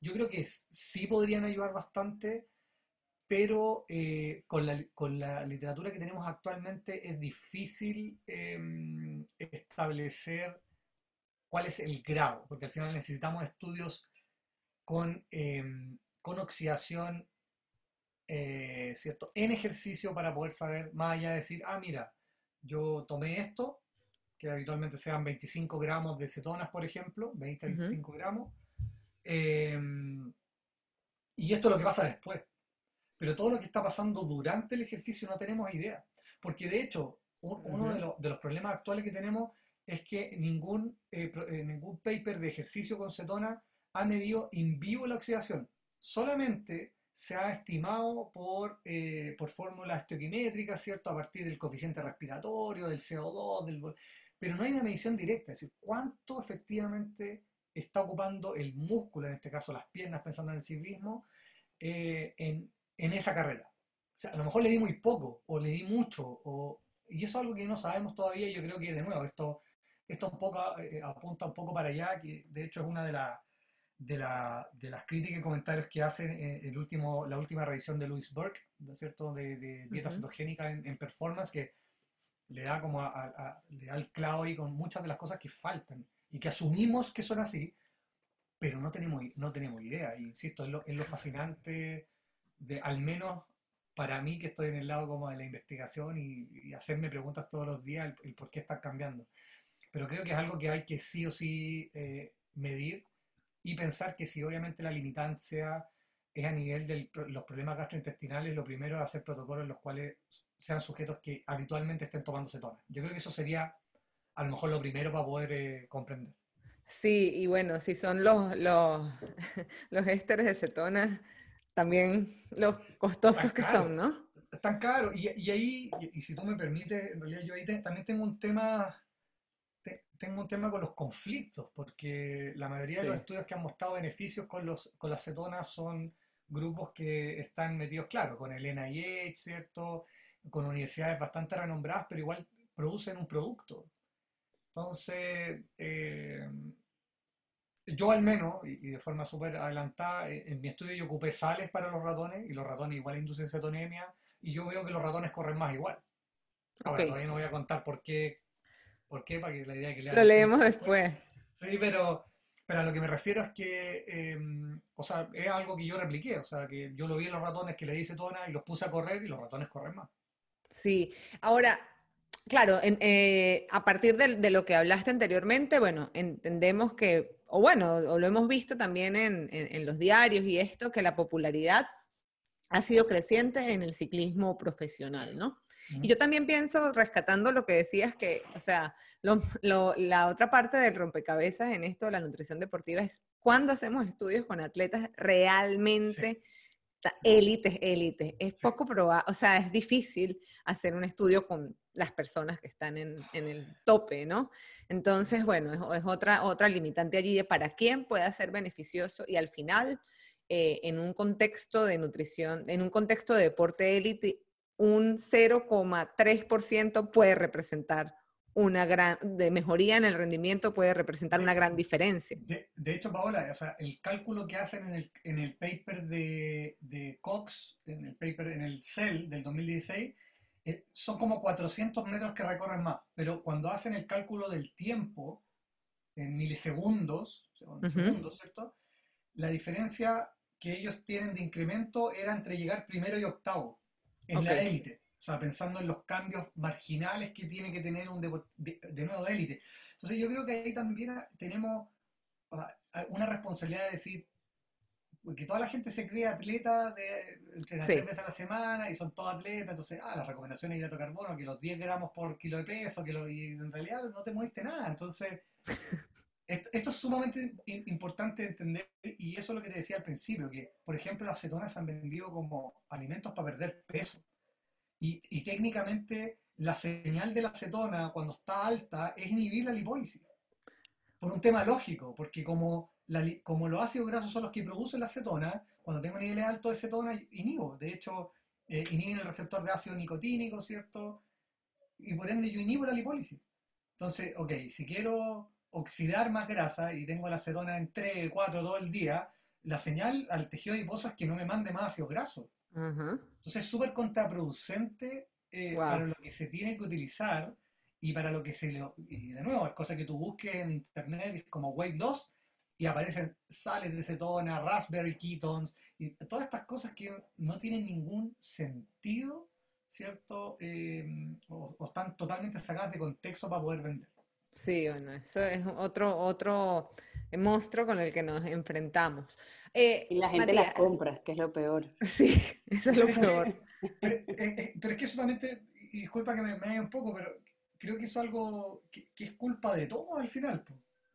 yo creo que sí podrían ayudar bastante, pero eh, con, la, con, la, literatura que tenemos actualmente es difícil em, establecer cuál es el grado, porque al final necesitamos estudios con, em, con oxidación eh, ¿cierto? en ejercicio para poder saber, más allá de decir, ah, mira, yo tomé esto, que habitualmente sean 25 gramos de cetonas, por ejemplo, 20 25 gramos, em, y esto es lo que pasa después. Pero todo lo que está pasando durante el ejercicio no tenemos idea. Porque de hecho, uno de, de, los problemas actuales que tenemos es que ningún, eh, eh, ningún paper de ejercicio con cetona ha medido in vivo la oxidación. Solamente se ha estimado por, eh, por fórmulas estequiométricas, ¿cierto? A partir del coeficiente respiratorio, del CO2, del... pero no hay una medición directa, es decir, cuánto efectivamente está ocupando el músculo, en este caso las piernas, pensando en el ciclismo, en, en, esa carrera. O sea, a lo mejor le di muy poco, o le di mucho, o, y eso es algo que no sabemos todavía, y yo creo que de nuevo esto esto un poco, eh, apunta un poco para allá, que de hecho es una de, de, de las críticas y comentarios que hacen en el último, la última revisión de Louis Burke, ¿no es cierto?, de, dieta cetogénica en, performance, que le da como le da el clavo ahí con muchas de las cosas que faltan y que asumimos que son así, pero no tenemos, no tenemos idea. Y insisto, es lo, es lo fascinante, de, al menos para mí que estoy en el lado como de la investigación y, hacerme preguntas todos los días el, por qué están cambiando pero creo que es algo que hay que sí o sí eh, medir y pensar que si obviamente la limitancia es a nivel de los problemas gastrointestinales, lo primero es hacer protocolos en los cuales sean sujetos que habitualmente estén tomando cetona. Yo creo que eso sería a lo mejor lo primero para poder eh, comprender. Sí, y bueno, si son los, los, los ésteres de cetona, también los costosos que son, ¿no? Están caros. Y, y ahí, y, si tú me permites, en realidad yo ahí también tengo un tema tengo un tema con los conflictos, porque la mayoría de los estudios que han mostrado beneficios con, los, con las cetonas son grupos que están metidos, claro, con el NIH, ¿cierto? Con universidades bastante renombradas, pero igual producen un producto. Entonces, eh, yo al menos, y, de forma súper adelantada, eh, en mi estudio yo ocupé sales para los ratones, y los ratones igual inducen cetonemia, y yo veo que los ratones corren más igual. Ahora, todavía no voy a contar por qué ¿Por qué? Para que la idea que le Lo leemos después. Sí, pero, pero a lo que me refiero es que, em, o sea, es algo que yo repliqué, o sea, que yo lo vi en los ratones que le hice tona y los puse a correr y los ratones corren más. Sí, ahora, claro, eh, a partir de, lo que hablaste anteriormente, bueno, entendemos que, o bueno, o lo hemos visto también en, en los diarios y esto, que la popularidad ha sido creciente en el ciclismo profesional, ¿no? Y yo también pienso, rescatando lo que decías, que, o sea, la otra parte del rompecabezas en esto de la nutrición deportiva es cuando hacemos estudios con atletas realmente élites, élites. Es poco probable, o sea, es difícil hacer un estudio con las personas que están en, el tope, ¿no? Entonces, bueno, es, otra, otra limitante allí de para quién puede ser beneficioso y al final, eh, en un contexto de nutrición, en un contexto de deporte élite, un 0,3% puede representar una gran, de mejoría en el rendimiento puede representar una gran diferencia. De, hecho, Paola, o sea, el cálculo que hacen en el, en el paper de, de, Cox, en el paper, en el CEL del 2016, eh, son como 400 metros que recorren más, pero cuando hacen el cálculo del tiempo en milisegundos, segundos, ¿cierto? La diferencia que ellos tienen de incremento era entre llegar primero y octavo en la élite. O sea, pensando en los cambios marginales que tiene que tener un de, de, nuevo de élite. Entonces yo creo que ahí también tenemos una responsabilidad de decir, porque toda la gente se cree atleta de entrenar tres veces a la semana y son todos atletas, entonces, ah, las recomendaciones de hidrato de carbono, que los 10 gramos por kilo de peso, que lo, y en realidad no te moviste nada. Entonces, esto, esto, es sumamente importante entender y eso es lo que te decía al principio, que por ejemplo las cetonas se han vendido como alimentos para perder peso. Y, técnicamente la señal de la acetona cuando está alta es inhibir la lipólisis. por un tema lógico, porque como, como los ácidos grasos son los que producen la cetona, cuando tengo niveles altos de cetona, inhibo. De hecho, eh, inhiben el receptor de ácido nicotínico, ¿cierto? Y por ende yo inhibo la lipólisis. Entonces, ok, si quiero oxidar más grasa y tengo la cetona en 3, 4, todo el día, la señal al tejido adiposo es que no me mande más ácidos grasos. Entonces es súper contraproducente eh, para lo que se tiene que utilizar y para lo que se le... Y de nuevo, es cosa que tú busques en internet como Wave 2 y aparecen sales de cetona, raspberry ketones, y todas estas cosas que no tienen ningún sentido, ¿cierto? Eh, o, están totalmente sacadas de contexto para poder vender. Sí, bueno, eso es otro, otro monstruo con el que nos enfrentamos. Eh, y la gente las compra, que es lo peor. Sí, eso es lo peor. Eh, pero, es que eso también, y disculpa que me, me un poco, pero creo que eso es algo que, es culpa de todo al final.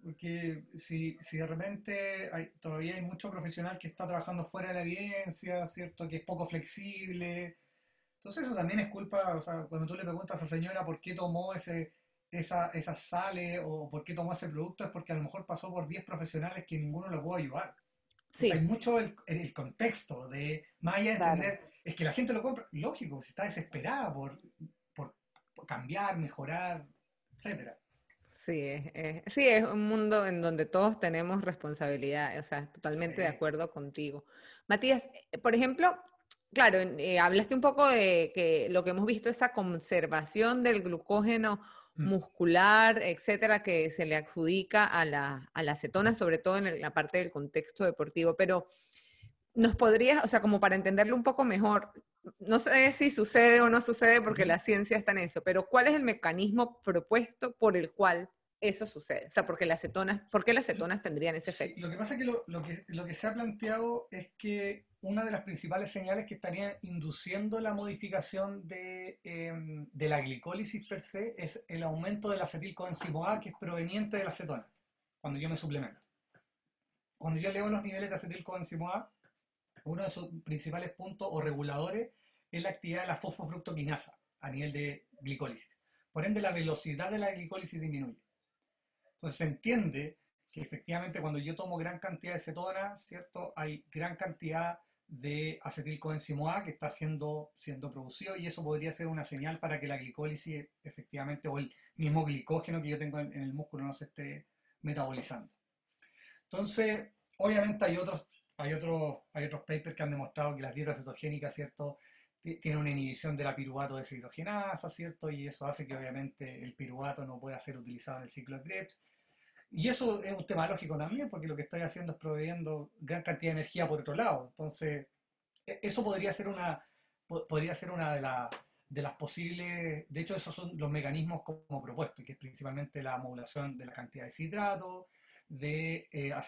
Porque si, si de repente hay, todavía hay mucho profesional que está trabajando fuera de la evidencia, ¿cierto? Que es poco flexible. Entonces eso también es culpa, o sea, cuando tú le preguntas a señora por qué tomó ese, esa, esas sales o por qué tomó ese producto, es porque a lo mejor pasó por 10 profesionales que ninguno le pudo ayudar. Sí. hay mucho el, el, contexto de, más allá de entender, es que la gente lo compra, lógico, si está desesperada por, cambiar, mejorar, etcétera. Sí, es, sí, es un mundo en donde todos tenemos responsabilidad, o sea, totalmente de acuerdo contigo. Matías, eh, por ejemplo, claro, eh, hablaste un poco de que lo que hemos visto, esa conservación del glucógeno mm. muscular, etcétera, que se le adjudica a la, a la acetona, sobre todo en la parte del contexto deportivo, pero nos podrías, o sea, como para entenderlo un poco mejor, no sé si sucede o no sucede porque la ciencia está en eso, pero ¿cuál es el mecanismo propuesto por el cual eso sucede? O sea, porque las cetonas, ¿por qué las cetonas tendrían ese efecto? lo que pasa es que lo, que lo, que se ha planteado es que una de las principales señales que estarían induciendo la modificación de, em, de la glicólisis per se es el aumento del acetilcoenzimo A que es proveniente de la acetona, cuando yo me suplemento. Cuando yo leo los niveles de acetilcoenzimo A, uno de sus principales puntos o reguladores es la actividad de la fosfofructoquinasa a nivel de glicólisis. Por ende, la velocidad de la glicólisis disminuye. Entonces se entiende que efectivamente cuando yo tomo gran cantidad de cetona, ¿cierto? Hay gran cantidad de acetilcoenzimo A que está siendo, siendo producido y eso podría ser una señal para que la glicólisis efectivamente o el mismo glicógeno que yo tengo en, en el músculo no se esté metabolizando. Entonces, obviamente hay otros hay, otros hay otros papers que han demostrado que las dietas cetogénicas, ¿cierto? Tienen una inhibición de la piruvato deshidrogenasa, ¿cierto? Y eso hace que obviamente el piruvato no pueda ser utilizado en el ciclo de Krebs. Y eso es un tema lógico también, porque lo que estoy haciendo es proveyendo gran cantidad de energía por otro lado. Entonces, e, eso podría ser una, podría ser una de, de las posibles, de hecho esos son los mecanismos como propuestos, que es principalmente la modulación de la cantidad de citrato, de eh, A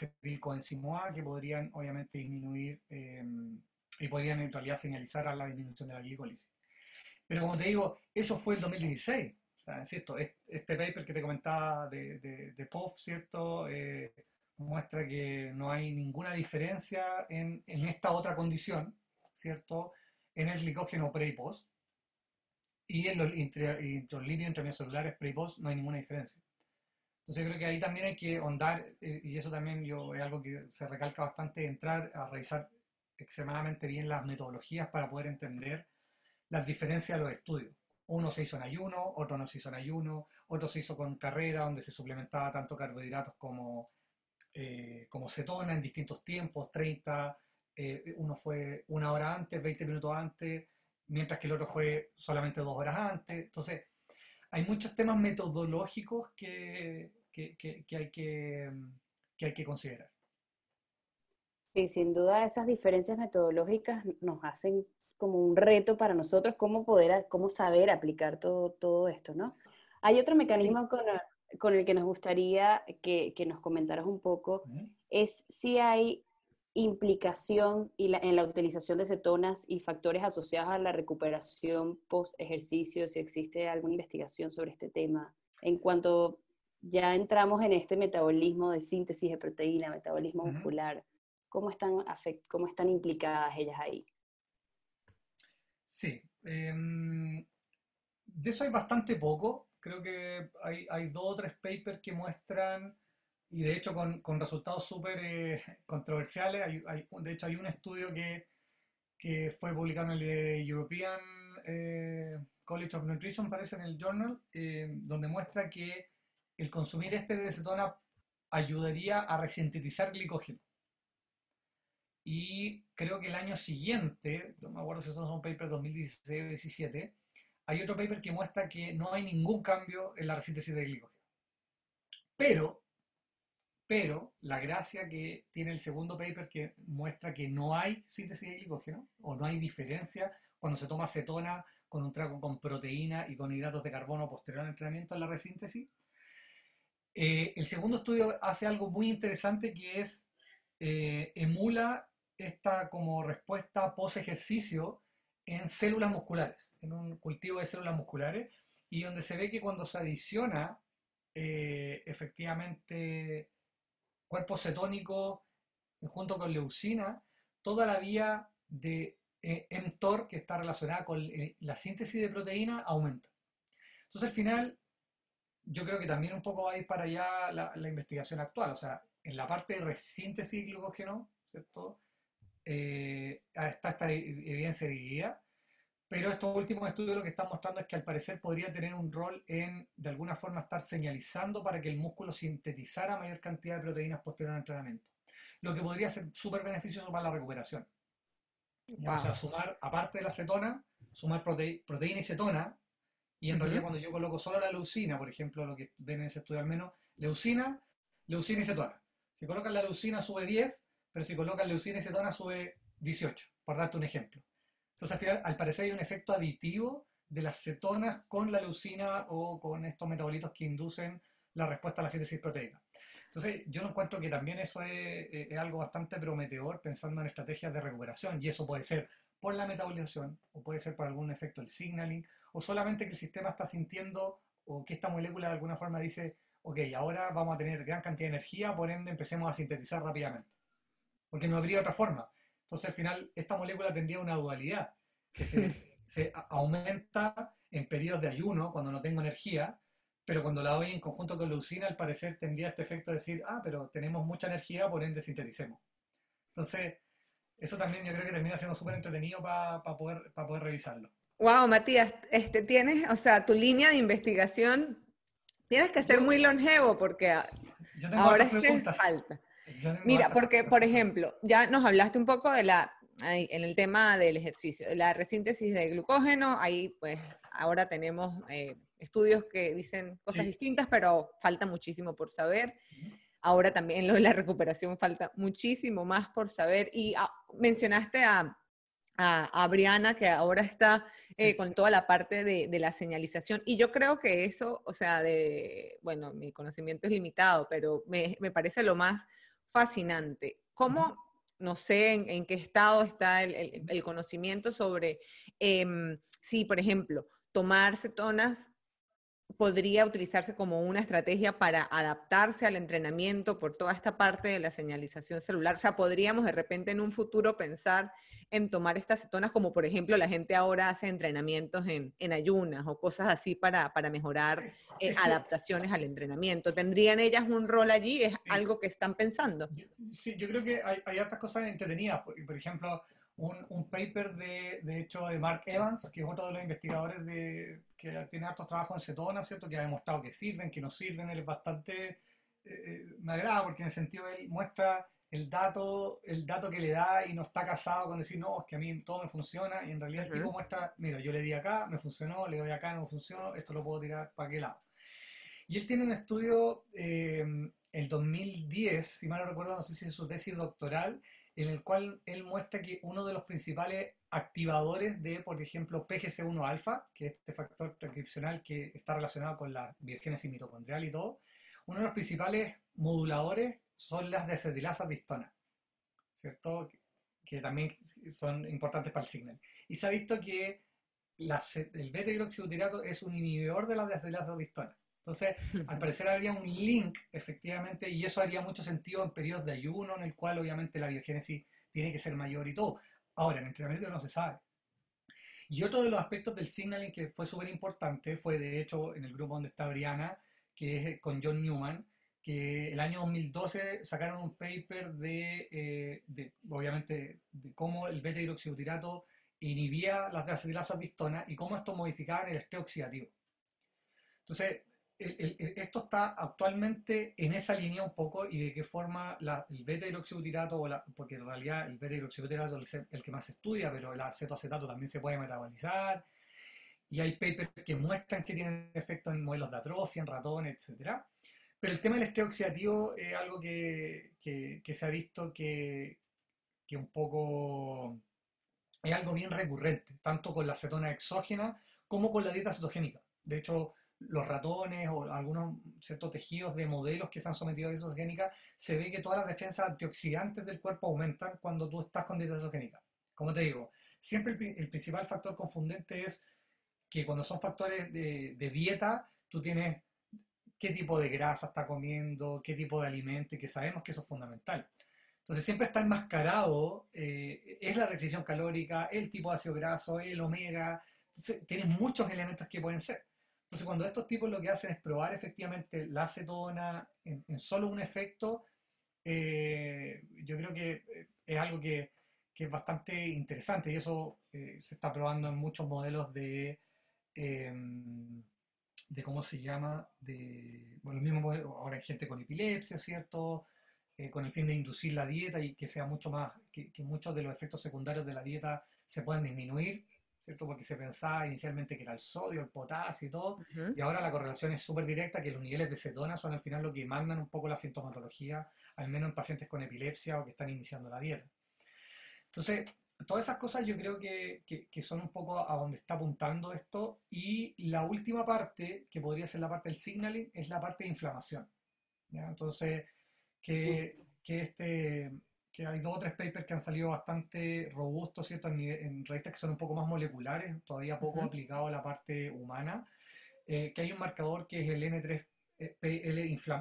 que podrían obviamente disminuir em, y podrían en realidad señalizar a la disminución de la glicólisis. Pero como te digo, eso fue el 2016. ¿cierto? Este paper que te comentaba de, de, de POF, ¿cierto? Eh, muestra que no hay ninguna diferencia en, en, esta otra condición, ¿cierto? En el glicógeno pre y post. Y en los intralíneos intracelulares pre y post no hay ninguna diferencia. Entonces creo que ahí también hay que ahondar, eh, y eso también yo, es algo que se recalca bastante, entrar a revisar extremadamente bien las metodologías para poder entender las diferencias de los estudios. Uno se hizo en ayuno, otro no se hizo en ayuno, otro se hizo con carrera donde se suplementaba tanto carbohidratos como, eh, como cetona en distintos tiempos, 30, eh, uno fue una hora antes, 20 minutos antes, mientras que el otro fue solamente dos horas antes. Entonces, hay muchos temas metodológicos que, que, hay que, que hay que considerar. Sí, sin duda esas diferencias metodológicas nos hacen como un reto para nosotros cómo poder, cómo saber aplicar todo, todo esto, ¿no? Hay otro mecanismo con, con el que nos gustaría que, que nos comentaras un poco, es si hay implicación y en la utilización de cetonas y factores asociados a la recuperación post ejercicio, si existe alguna investigación sobre este tema en cuanto ya entramos en este metabolismo de síntesis de proteína, metabolismo muscular, ¿cómo están, ¿cómo están implicadas ellas ahí? Sí, em, de eso hay bastante poco. Creo que hay, hay, dos o tres papers que muestran y de hecho con, con resultados súper eh, controversiales. Hay, hay- de hecho hay un estudio que, que fue publicado en el eh, European eh, College of Nutrition, parece en el Journal, eh, donde muestra que el consumir este de cetona ayudaría a resintetizar glicógeno. Y creo que el año siguiente, no me acuerdo si son un paper 2016 o 2017, hay otro paper que muestra que no hay ningún cambio en la resíntesis de glicógeno. Pero, pero, la gracia que tiene el segundo paper que muestra que no hay síntesis de glicógeno o no hay diferencia cuando se toma cetona con un trago con proteína y con hidratos de carbono posterior al entrenamiento en la resíntesis. Eh, el segundo estudio hace algo muy interesante que es eh, emula esta como respuesta post ejercicio en células musculares, en un cultivo de células musculares, y donde se ve que cuando se adiciona eh, efectivamente cuerpo cetónico junto con leucina, toda la vía de eh, mTOR que está relacionada con la síntesis de proteína aumenta. Entonces al final yo creo que también un poco va a ir para allá la, la investigación actual, o sea, en la parte de resíntesis glucógeno, ¿cierto? Eh, está esta evidencia de guía, pero estos últimos estudios lo que están mostrando es que al parecer podría tener un rol en, de alguna forma, estar señalizando para que el músculo sintetizara mayor cantidad de proteínas posterior al entrenamiento. Lo que podría ser súper beneficioso para la recuperación. Ya, O sea, Wow. sumar, aparte de la cetona, sumar prote- proteína y cetona, y en realidad Ujú. cuando yo coloco solo la leucina, por ejemplo, lo que ven en ese estudio al menos, leucina, leucina y cetona. Si colocan la leucina sube 10, pero si colocan leucina y cetona sube 18, por darte un ejemplo. Entonces al final, al parecer hay un efecto aditivo de las cetonas con la leucina o con estos metabolitos que inducen la respuesta a la síntesis proteica. Entonces yo no encuentro que también eso es, es- es algo bastante prometedor pensando en estrategias de recuperación y eso puede ser por la metabolización o puede ser por algún efecto del signaling o solamente que el sistema está sintiendo o que esta molécula de alguna forma dice, ok, ahora vamos a tener gran cantidad de energía, por ende empecemos a sintetizar rápidamente. Porque no habría otra forma. Entonces al final esta molécula tendría una dualidad, que se, aumenta en periodos de ayuno, cuando no tengo energía, pero cuando la doy en conjunto con leucina, al parecer tendría este efecto de decir, ah, pero tenemos mucha energía, por ende sinteticemos. Entonces, eso también yo creo que termina siendo súper entretenido para poder, pa poder revisarlo. Wow, Matías, este, tienes, o sea, tu línea de investigación, tienes que ser Yo- muy longevo porque Yo tengo ahora que falta. Mira, porque, por ejemplo, ya nos hablaste un poco de la, en el tema del ejercicio, de la resíntesis de glucógeno, ahí pues ahora tenemos eh, estudios que dicen cosas Sí. distintas, pero falta muchísimo por saber. Ahora también lo de la recuperación falta muchísimo más por saber. Y ah, mencionaste a, a, a Briana, que ahora está eh, Sí. con toda la parte de, de la señalización. Y yo creo que eso, o sea, de, bueno, mi conocimiento es limitado, pero me, me parece lo más fascinante. ¿Cómo, no sé en, en qué estado está el, el- el conocimiento sobre em, si, por ejemplo, tomar cetonas podría utilizarse como una estrategia para adaptarse al entrenamiento por toda esta parte de la señalización celular. O sea, podríamos de repente en un futuro pensar en tomar estas cetonas como por ejemplo la gente ahora hace entrenamientos en, en ayunas o cosas así para, para mejorar eh, adaptaciones al entrenamiento. ¿Tendrían ellas un rol allí? ¿Es Sí. algo que están pensando? Sí, yo creo que hay, hay hartas cosas entretenidas. Por, por ejemplo, un, un paper de, de hecho de Mark Evans, que es otro de los investigadores de, que tiene hartos trabajos en cetona, ¿cierto? Que ha demostrado que sirven, que no sirven. Él es bastante, eh, eh, me agrada porque en el sentido él muestra el dato, el dato que le da y no está casado con decir, no, es que a mí todo me funciona. Y en realidad el tipo muestra, mira, yo le di acá, me funcionó, le doy acá, no me funcionó, esto lo puedo tirar para qué lado. Y él tiene un estudio, eh, el 2010, si mal no recuerdo, no sé si es su tesis doctoral, en el cual él muestra que uno de los principales activadores de, por ejemplo, PGC1 alfa, que es este factor transcripcional que está relacionado con la biogénesis mitocondrial y todo, uno de los principales moduladores son las desetilasas de histona, ¿cierto? Que, también son importantes para el signal. Y se ha visto que la el beta-hidroxibutirato es un inhibidor de las desetilasas de histona. Entonces, al parecer habría un link, efectivamente, y eso haría mucho sentido en periodos de ayuno, en el cual obviamente la biogénesis tiene que ser mayor y todo. Ahora, en entrenamiento no se sabe. Y otro de los aspectos del signaling que fue súper importante fue, de hecho, en el grupo donde está Briana, que es con John Newman, que el año 2012 sacaron un paper de, eh, de obviamente, de cómo el beta-hidroxibutirato inhibía las deacetilasa distona y cómo esto modificaba el estrés oxidativo. Entonces, esto está actualmente en esa línea un poco y de qué forma el beta-hidroxibutirato, porque en realidad el beta-hidroxibutirato es el que más se estudia, pero el acetoacetato también se puede metabolizar. Y hay papers que muestran que tienen efecto en modelos de atrofia, en ratones, etc. Pero el tema del estrés oxidativo es algo que, que, se ha visto que, que un poco es algo bien recurrente, tanto con la acetona exógena como con la dieta cetogénica. De hecho, los ratones o algunos ciertos tejidos de modelos que se han sometido a dieta cetogénica, se ve que todas las defensas antioxidantes del cuerpo aumentan cuando tú estás con dieta cetogénica. Como te digo, siempre el, principal factor confundente es que cuando son factores de, dieta, tú tienes qué tipo de grasa está comiendo, qué tipo de alimento, y que sabemos que eso es fundamental. Entonces siempre está enmascarado, eh, es la restricción calórica, el tipo de ácido graso, el omega, tienes muchos elementos que pueden ser. Entonces, cuando estos tipos lo que hacen es probar efectivamente la acetona en, solo un efecto, eh, yo creo que eh, es algo que, es bastante interesante y eso eh, se está probando en muchos modelos de, em, de ¿cómo se llama? De, bueno, mismo ahora en gente con epilepsia, ¿cierto? con el fin de inducir la dieta y que sea mucho más, que muchos de los efectos secundarios de la dieta se puedan disminuir porque se pensaba inicialmente que era el sodio, el potasio y todo, y ahora la correlación es súper directa, que los niveles de cetona son al final lo que mandan un poco la sintomatología, al menos en pacientes con epilepsia o que están iniciando la dieta. Entonces, todas esas cosas yo creo que, que, son un poco a donde está apuntando esto, y la última parte, que podría ser la parte del signaling, es la parte de inflamación. Entonces, que, que este que hay dos o tres papers que han salido bastante robustos, ¿cierto? En, revistas que son un poco más moleculares, todavía poco aplicado a la parte humana, eh, que hay un marcador que es el N3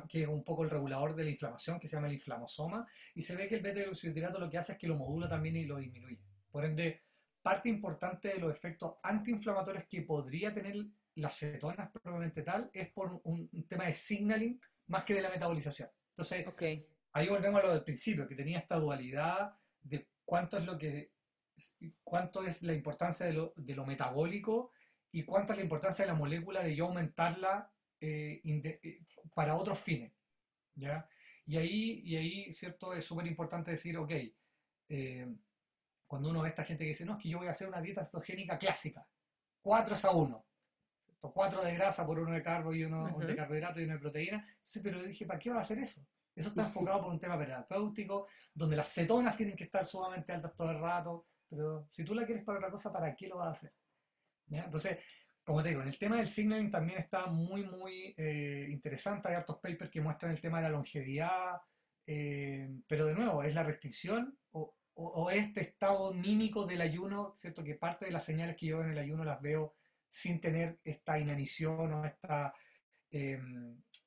que es un poco el regulador de la inflamación, que se llama el inflamosoma, y se ve que el beta-glucidirato lo que hace es que lo modula también y lo disminuye. Por ende, parte importante de los efectos antiinflamatorios que podría tener las cetonas probablemente tal es por un, tema de signaling más que de la metabolización. Entonces, okay ahí volvemos a lo del principio, que tenía esta dualidad de cuánto es lo que cuánto es la importancia de lo, de lo metabólico y cuánto es la importancia de la molécula de yo aumentarla eh, eh, para otros fines. ¿ya? Y ahí, y ahí, ¿cierto? Es súper importante decir, ok, eh, cuando uno ve a esta gente que dice, no, es que yo voy a hacer una dieta cetogénica clásica, 4 a 1, 4 de grasa por uno de carbo y uno de carbohidrato y uno de proteína. Sí, pero dije, ¿para qué va a hacer eso? Eso está enfocado por un tema terapéutico, donde las cetonas tienen que estar sumamente altas todo el rato, pero si tú la quieres para otra cosa, ¿para qué lo vas a hacer? Entonces, como te digo, en el tema del signaling también está muy, muy eh, interesante. Hay hartos papers que muestran el tema de la longevidad, eh, pero de nuevo, es la restricción o, este estado mímico del ayuno, ¿cierto? Que parte de las señales que yo veo en el ayuno las veo sin tener esta inanición o esta, eh,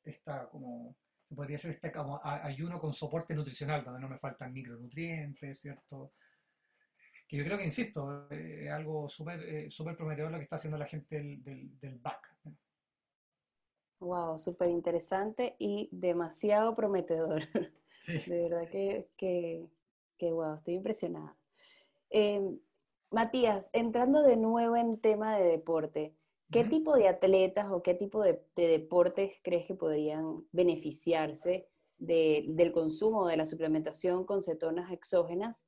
esta como podría ser este como ayuno con soporte nutricional, donde no me faltan micronutrientes, ¿cierto? Que yo creo que, insisto, eh, es algo súper eh, súper prometedor lo que está haciendo la gente del, del, del BAC. Wow, súper interesante y demasiado prometedor. De verdad que, que, que wow, estoy impresionada. Em, Matías, entrando de nuevo en tema de deporte, ¿Qué tipo de atletas o qué tipo de, deportes crees que podrían beneficiarse del consumo de la suplementación con cetonas exógenas?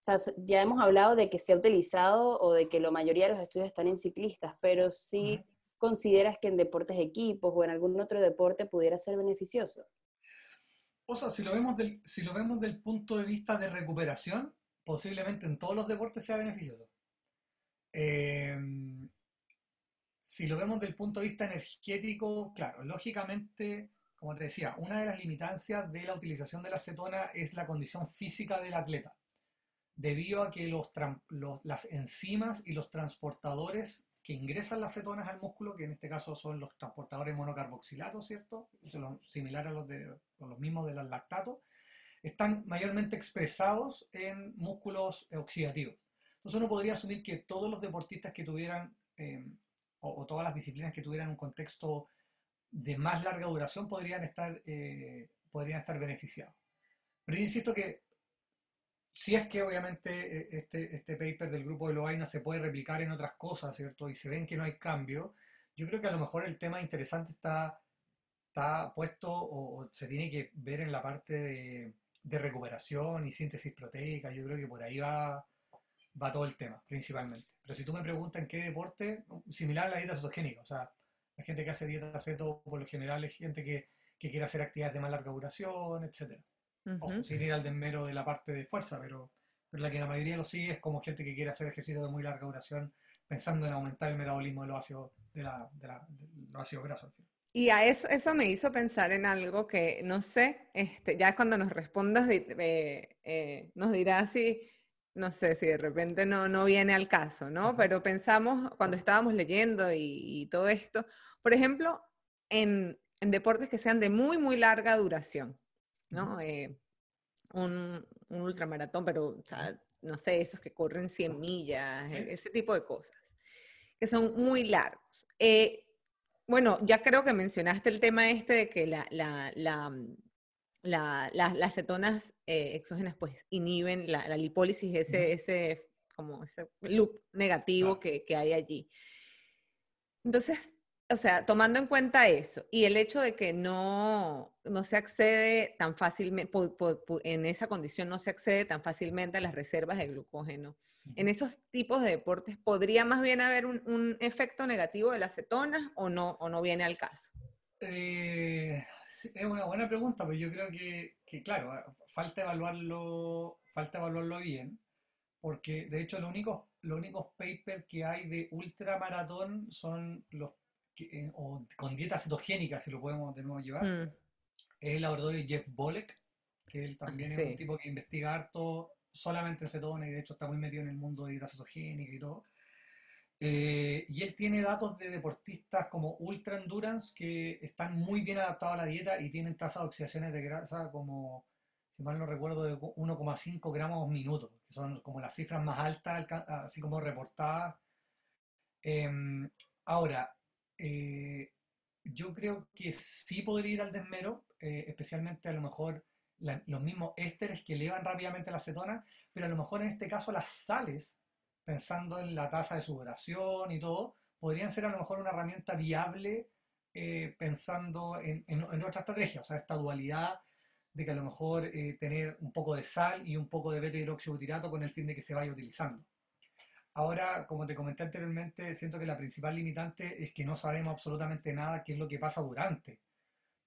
O sea, ya hemos hablado de que se ha utilizado o de que la mayoría de los estudios están en ciclistas, pero si consideras que en deportes equipos o en algún otro deporte pudiera ser beneficioso. O sea, si lo vemos del, si lo vemos del punto de vista de recuperación, posiblemente en todos los deportes sea beneficioso. Eh, si lo vemos desde el punto de vista energético, claro, lógicamente, como te decía, una de las limitancias de la utilización de la acetona es la condición física del atleta, debido a que los, las enzimas y los transportadores que ingresan las cetonas al músculo, que en este caso son los transportadores monocarboxilatos, ¿cierto? Similar a los, de, los mismos de los lactatos, están mayormente expresados en músculos oxidativos. Entonces uno podría asumir que todos los deportistas que tuvieran eh, o, todas las disciplinas que tuvieran un contexto de más larga duración podrían estar, eh, podrían estar beneficiados. Pero yo insisto que si es que obviamente eh, este, este paper del grupo de Loaina se puede replicar en otras cosas, ¿cierto? Y se ven que no hay cambio, yo creo que a lo mejor el tema interesante está, está puesto o, se tiene que ver en la parte de, de, recuperación y síntesis proteica. Yo creo que por ahí va, va todo el tema, principalmente. Pero si tú me preguntas en qué deporte, similar a la dieta cetogénica, o sea, la gente que hace dieta ceto por lo general es gente que, que quiere hacer actividades de más larga duración, etcétera sin ir al desmero de la parte de fuerza, pero, pero la que la mayoría lo sigue es como gente que quiere hacer ejercicio de muy larga duración pensando en aumentar el metabolismo de los ácidos, de la, de la, los ácidos grasos. Y a eso, eso me hizo pensar en algo que no sé, este, ya cuando nos respondas eh, nos dirás si, no sé, si de repente no, no viene al caso, ¿no? Pero pensamos cuando estábamos leyendo y, todo esto, por ejemplo, en, en, deportes que sean de muy, muy larga duración. ¿no? Eh, un, un, ultramaratón, pero, no sé, esos que corren 100 millas, e, ese tipo de cosas, que son muy largos. Eh, bueno, ya creo que mencionaste el tema este de que la, la, la, las cetonas eh, exógenas pues inhiben la, lipólisis, ese, ese, como ese loop negativo que, que hay allí. Entonces, o sea, tomando en cuenta eso y el hecho de que no, no se accede tan fácilmente, en esa condición no se accede tan fácilmente a las reservas de glucógeno, en esos tipos de deportes, ¿podría más bien haber un, efecto negativo de las cetonas o no, o no viene al caso? Eh, es una buena pregunta, pero yo creo que, que, claro, falta evaluarlo, falta evaluarlo bien, porque de hecho los únicos, los únicos papers que hay de ultramaratón son los eh, o con dieta cetogénica, si lo podemos de nuevo llevar, mm. es el laboratorio Jeff Bolek, que él también es un tipo que investiga harto solamente cetonas y de hecho está muy metido en el mundo de dieta cetogénica y todo. Eh, y él tiene datos de deportistas como ultra endurance que están muy bien adaptados a la dieta y tienen tasas de oxidaciones de grasa como, si mal no recuerdo, de 1,5 gramos por minuto, que son como las cifras más altas, así como reportadas. Em, ahora, eh, yo creo que sí podría ir al desmero, eh, especialmente a lo mejor los mismos ésteres que elevan rápidamente la acetona, pero a lo mejor en este caso las sales, pensando en la tasa de sudoración y todo, podrían ser a lo mejor una herramienta viable eh, pensando en, en, otra estrategia, o sea, esta dualidad de que a lo mejor tener un poco de sal y un poco de beta hidroxibutirato con el fin de que se vaya utilizando. Ahora, como te comenté anteriormente, siento que la principal limitante es que no sabemos absolutamente nada qué es lo que pasa durante.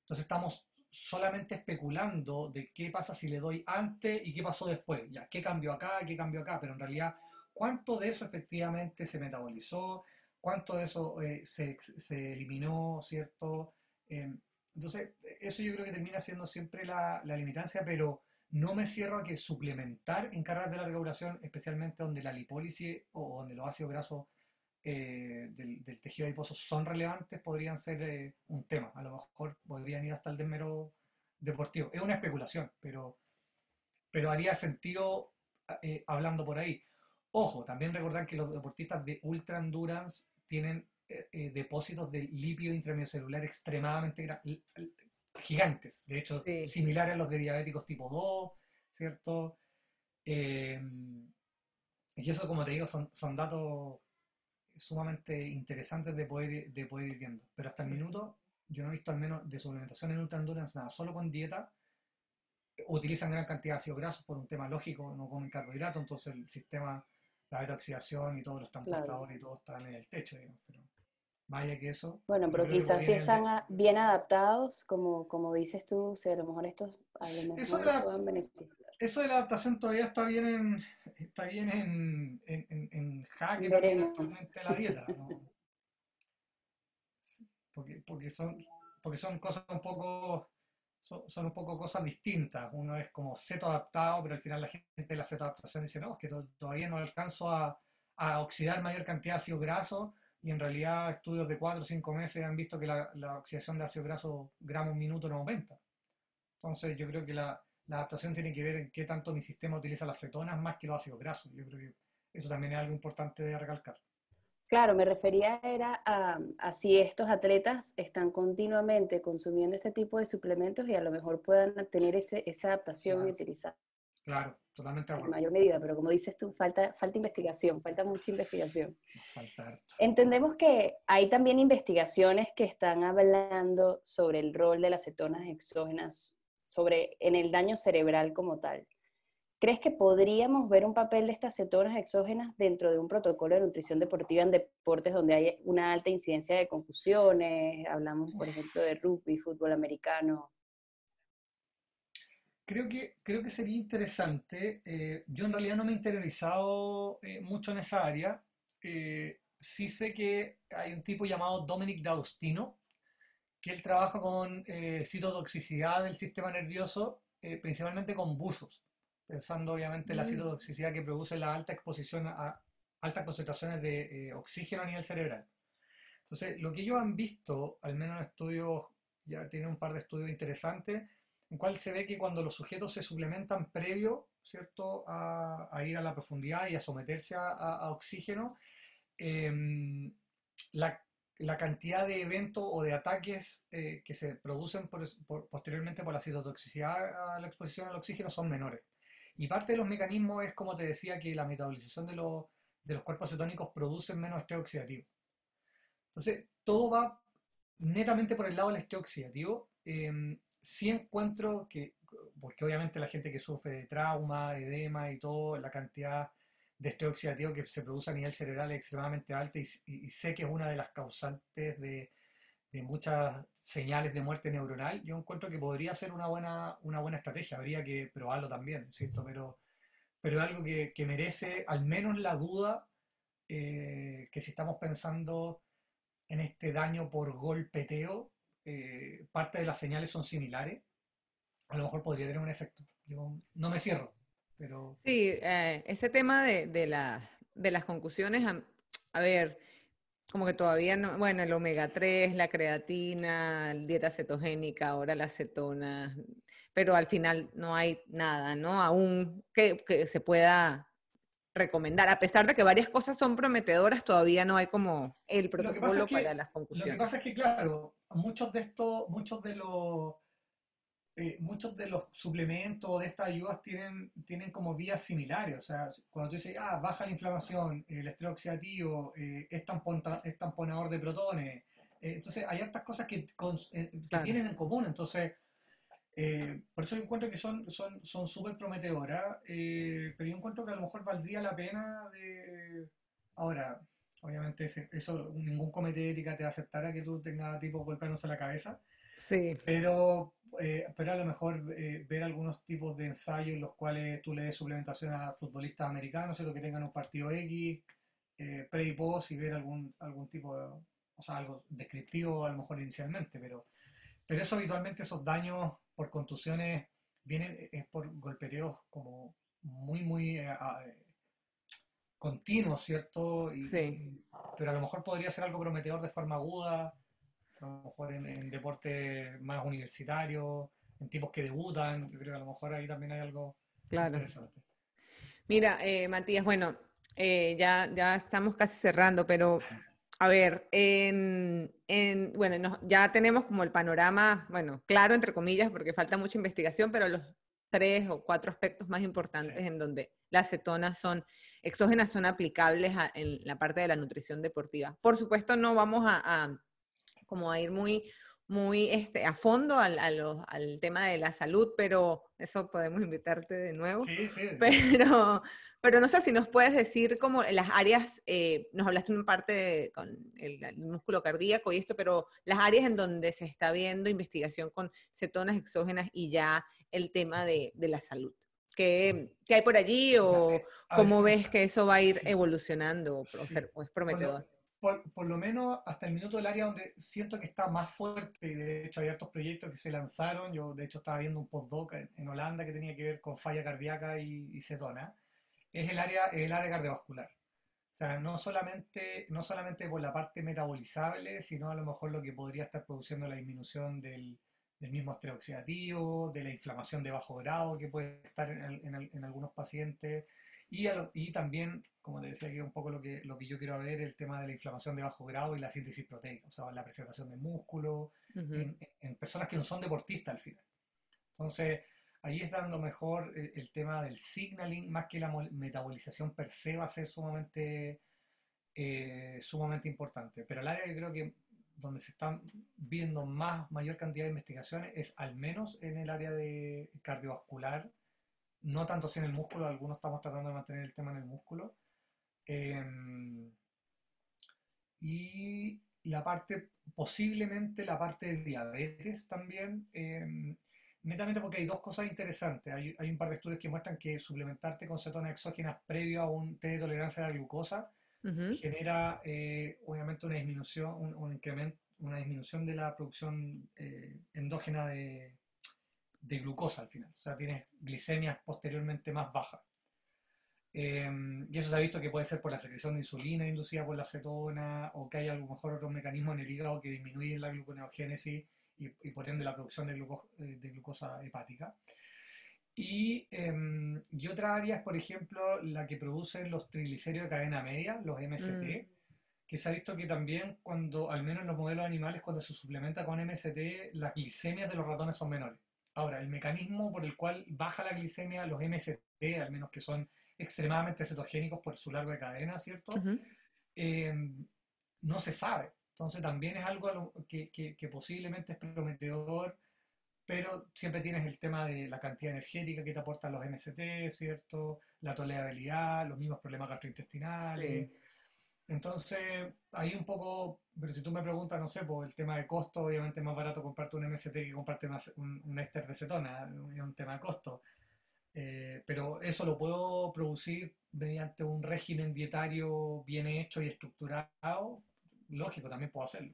Entonces estamos solamente especulando de qué pasa si le doy antes y qué pasó después. Ya, qué cambió acá, qué cambió acá, pero en realidad, ¿cuánto de eso efectivamente se metabolizó? ¿Cuánto de eso eh, se, se, eliminó, cierto? Em, entonces, eso yo creo que termina siendo siempre la, la limitancia, pero no me cierro a que suplementar en carreras de larga duración, especialmente donde la lipólisis o donde los ácidos grasos eh, del, tejido adiposo son relevantes, podrían ser eh, un tema. A lo mejor podrían ir hasta el desmero deportivo. Es una especulación, pero, pero haría sentido hablando por ahí. Ojo, también recordar que los deportistas de ultra endurance tienen depósitos de lípido intracelular extremadamente gigantes, de hecho, similares a los de diabéticos tipo 2, ¿cierto? Eh, y eso, como te digo, son, son datos sumamente interesantes de poder, de poder ir viendo. Pero hasta el minuto, yo no he visto al menos de suplementación en ultra endurance nada, solo con dieta. Utilizan gran cantidad de ácidos grasos por un tema lógico, no comen carbohidratos, entonces el sistema, la beta oxidación y todos los transportadores y todo están en el techo, digamos. Pero, Vaya que eso. Bueno, pero quizás si están bien adaptados, como, como dices tú, si a lo mejor estos a lo mejor eso, de la, pueden beneficiar. eso de la adaptación todavía está bien en, está bien en, en, en jaque también actualmente la dieta. ¿no? Porque, porque, son, porque son cosas un poco son, un poco cosas distintas. Uno es como seto adaptado, pero al final la gente de la seto adaptación dice, no, es que todavía no alcanzo a, oxidar mayor cantidad de ácido graso y en realidad estudios de 4 o 5 meses han visto que la, oxidación de ácido graso gramo minuto no aumenta. Entonces yo creo que la, adaptación tiene que ver en qué tanto mi sistema utiliza las cetonas más que los ácidos grasos. Yo creo que eso también es algo importante de recalcar. Claro, me refería era a, si estos atletas están continuamente consumiendo este tipo de suplementos y a lo mejor puedan tener ese, esa adaptación y utilizar. Claro, totalmente En mayor medida, pero como dices tú, falta, falta investigación, falta mucha investigación. Entendemos que hay también investigaciones que están hablando sobre el rol de las cetonas exógenas sobre, en el daño cerebral como tal. ¿Crees que podríamos ver un papel de estas cetonas exógenas dentro de un protocolo de nutrición deportiva en deportes donde hay una alta incidencia de confusiones? Hablamos, por ejemplo, de rugby, fútbol americano. Creo que, creo que sería interesante. Eh, yo en realidad no me he interiorizado eh, mucho en esa área. Eh, sí sé que hay un tipo llamado Dominic D'Austino, que él trabaja con citotoxicidad del sistema nervioso, principalmente con buzos pensando obviamente en la mm. citotoxicidad que produce la alta exposición a altas concentraciones de eh, oxígeno a nivel cerebral. Entonces, lo que ellos han visto, al menos en estudios, ya tiene un par de estudios interesantes, en cual se ve que cuando los sujetos se suplementan previo, ¿cierto?, a, ir a la profundidad y a someterse a, oxígeno, em, la, cantidad de eventos o de ataques eh, que se producen posteriormente por la citotoxicidad a la exposición al oxígeno son menores. Y parte de los mecanismos es, como te decía, que la metabolización de los, de los cuerpos cetónicos produce menos estrés oxidativo. Entonces, todo va netamente por el lado del estrés oxidativo. Eh, sí encuentro que, porque obviamente la gente que sufre de trauma, edema y todo, la cantidad de estrés oxidativo que se produce a nivel cerebral es extremadamente alta y sé que es una de las causantes de, de muchas señales de muerte neuronal, yo encuentro que podría ser una buena, una buena estrategia, habría que probarlo también, ¿cierto? Pero, pero es algo que, merece al menos la duda eh, que si estamos pensando en este daño por golpeteo, eh, parte de las señales son similares, a lo mejor podría tener un efecto. Yo no me cierro, pero... Sí, eh, ese tema de, de, de las conclusiones, a ver, como que todavía no, bueno, el omega 3, la creatina, dieta cetogénica, ahora la cetona, pero al final no hay nada, ¿no? Aún que, se pueda recomendar. A pesar de que varias cosas son prometedoras, todavía no hay como el protocolo para las conclusiones. Lo que pasa es que, claro, muchos de estos, muchos de los eh, muchos de los suplementos de estas ayudas tienen, tienen como vías similares. O sea, cuando tú dices, ah, baja la inflamación, el estrés oxidativo, eh, es, tamponador de protones. Eh, entonces, hay otras cosas que, tienen en común. Entonces, por eso yo encuentro que son súper son, son prometedoras, pero yo encuentro que a lo mejor valdría la pena de... Ahora, obviamente eso ningún comité de ética te aceptará que tú tengas tipo golpeándose la cabeza. Sí. Pero eh, pero a lo mejor eh, ver algunos tipos de ensayos en los cuales tú le des suplementación a futbolistas americanos, ¿cierto? que tengan un partido X, eh, pre y post, y ver algún, algún tipo de, o sea, algo descriptivo a lo mejor inicialmente, pero, pero eso habitualmente, esos daños por contusiones, vienen es por golpeteos como muy, muy continuos, ¿cierto? sí. Pero a lo mejor podría ser algo prometedor de forma aguda a lo mejor en, deportes más universitarios, en tipos que debutan, yo creo que a lo mejor ahí también hay algo interesante. Mira, eh, Matías, bueno, eh, ya, ya estamos casi cerrando, pero a ver, en, bueno, ya tenemos como el panorama, bueno, claro, entre comillas, porque falta mucha investigación, pero los tres o cuatro aspectos más importantes en donde las cetonas son exógenas son aplicables en la parte de la nutrición deportiva. Por supuesto, no vamos a como a ir muy, muy este, a fondo al, al, tema de la salud, pero eso podemos invitarte de nuevo. Sí, sí. Pero, pero no sé si nos puedes decir como las áreas, eh, nos hablaste en parte con el, músculo cardíaco y esto, pero las áreas en donde se está viendo investigación con cetonas exógenas y ya el tema de, de la salud. ¿Qué, ¿Qué, hay por allí o eh, cómo ves que eso va a ir evolucionando o, es prometedor? Por, lo menos hasta el minuto del área donde siento que está más fuerte, y de hecho hay otros proyectos que se lanzaron, yo de hecho estaba viendo un postdoc en, Holanda que tenía que ver con falla cardíaca y, cetona, es el área, el área cardiovascular. O sea, no solamente, no solamente por la parte metabolizable, sino a lo mejor lo que podría estar produciendo la disminución del, del mismo estrés oxidativo, de la inflamación de bajo grado que puede estar en, en algunos pacientes, Y, y también, como te decía, que un poco lo que, lo que yo quiero ver, el tema de la inflamación de bajo grado y la síntesis proteica, o sea, la preservación del músculo, en, en, personas que no son deportistas al final. Entonces, ahí es dando mejor el, tema del signaling, más que la metabolización per se va a ser sumamente, eh, sumamente importante. Pero el área que creo que donde se están viendo más, mayor cantidad de investigaciones es al menos en el área de cardiovascular, no tanto si en el músculo, algunos estamos tratando de mantener el tema en el músculo. Em, y la parte, posiblemente la parte de diabetes también, em, netamente porque hay dos cosas interesantes. Hay, hay, un par de estudios que muestran que suplementarte con cetonas exógenas previo a un test de tolerancia a la glucosa genera eh, obviamente una disminución, un, incremento, una disminución de la producción eh, endógena de, de, glucosa al final. O sea, tienes glicemias posteriormente más bajas. Em, y eso se ha visto que puede ser por la secreción de insulina inducida por la cetona o que hay a lo mejor otros mecanismos en el hígado que disminuyen la gluconeogénesis y, y por ende la producción de, eh, de glucosa hepática. Y, eh, y otra área es, por ejemplo, la que producen los triglicéridos de cadena media, los MST, mm. que se ha visto que también cuando, al menos en los modelos animales, cuando se suplementa con MST, las glicemias de los ratones son menores. Ahora, el mecanismo por el cual baja la glicemia los MST, al menos que son extremadamente cetogénicos por su largo de cadena, ¿cierto? Eh, no se sabe. Entonces también es algo que, que, que posiblemente es prometedor pero siempre tienes el tema de la cantidad energética que te aportan los MST, ¿cierto? La tolerabilidad, los mismos problemas gastrointestinales. Entonces, ahí un poco, pero si tú me preguntas, no sé, por el tema de costo, obviamente es más barato comprarte un MST que comprarte un, un éster de cetona, es un tema de costo. Eh, pero eso lo puedo producir mediante un régimen dietario bien hecho y estructurado. Lógico, también puedo hacerlo.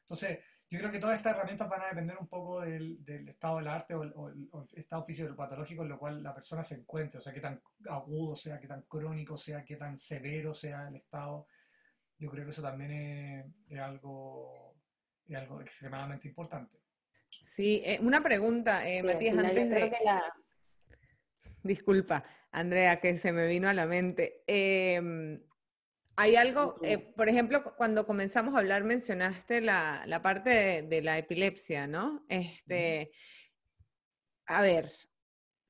Entonces, yo creo que todas estas herramientas van a depender un poco del, estado del arte o el, estado fisiopatológico en lo cual la persona se encuentre, o sea, qué tan agudo sea, qué tan crónico sea, qué tan severo sea el estado. Yo creo que eso también es, algo, es algo extremadamente importante. Sí, eh, una pregunta, eh, Matías, antes de... Disculpa, Andrea, que se me vino a la mente. Eh, hay algo, eh, por ejemplo, cuando comenzamos a hablar mencionaste la, la parte de, la epilepsia, ¿no? Este, a ver,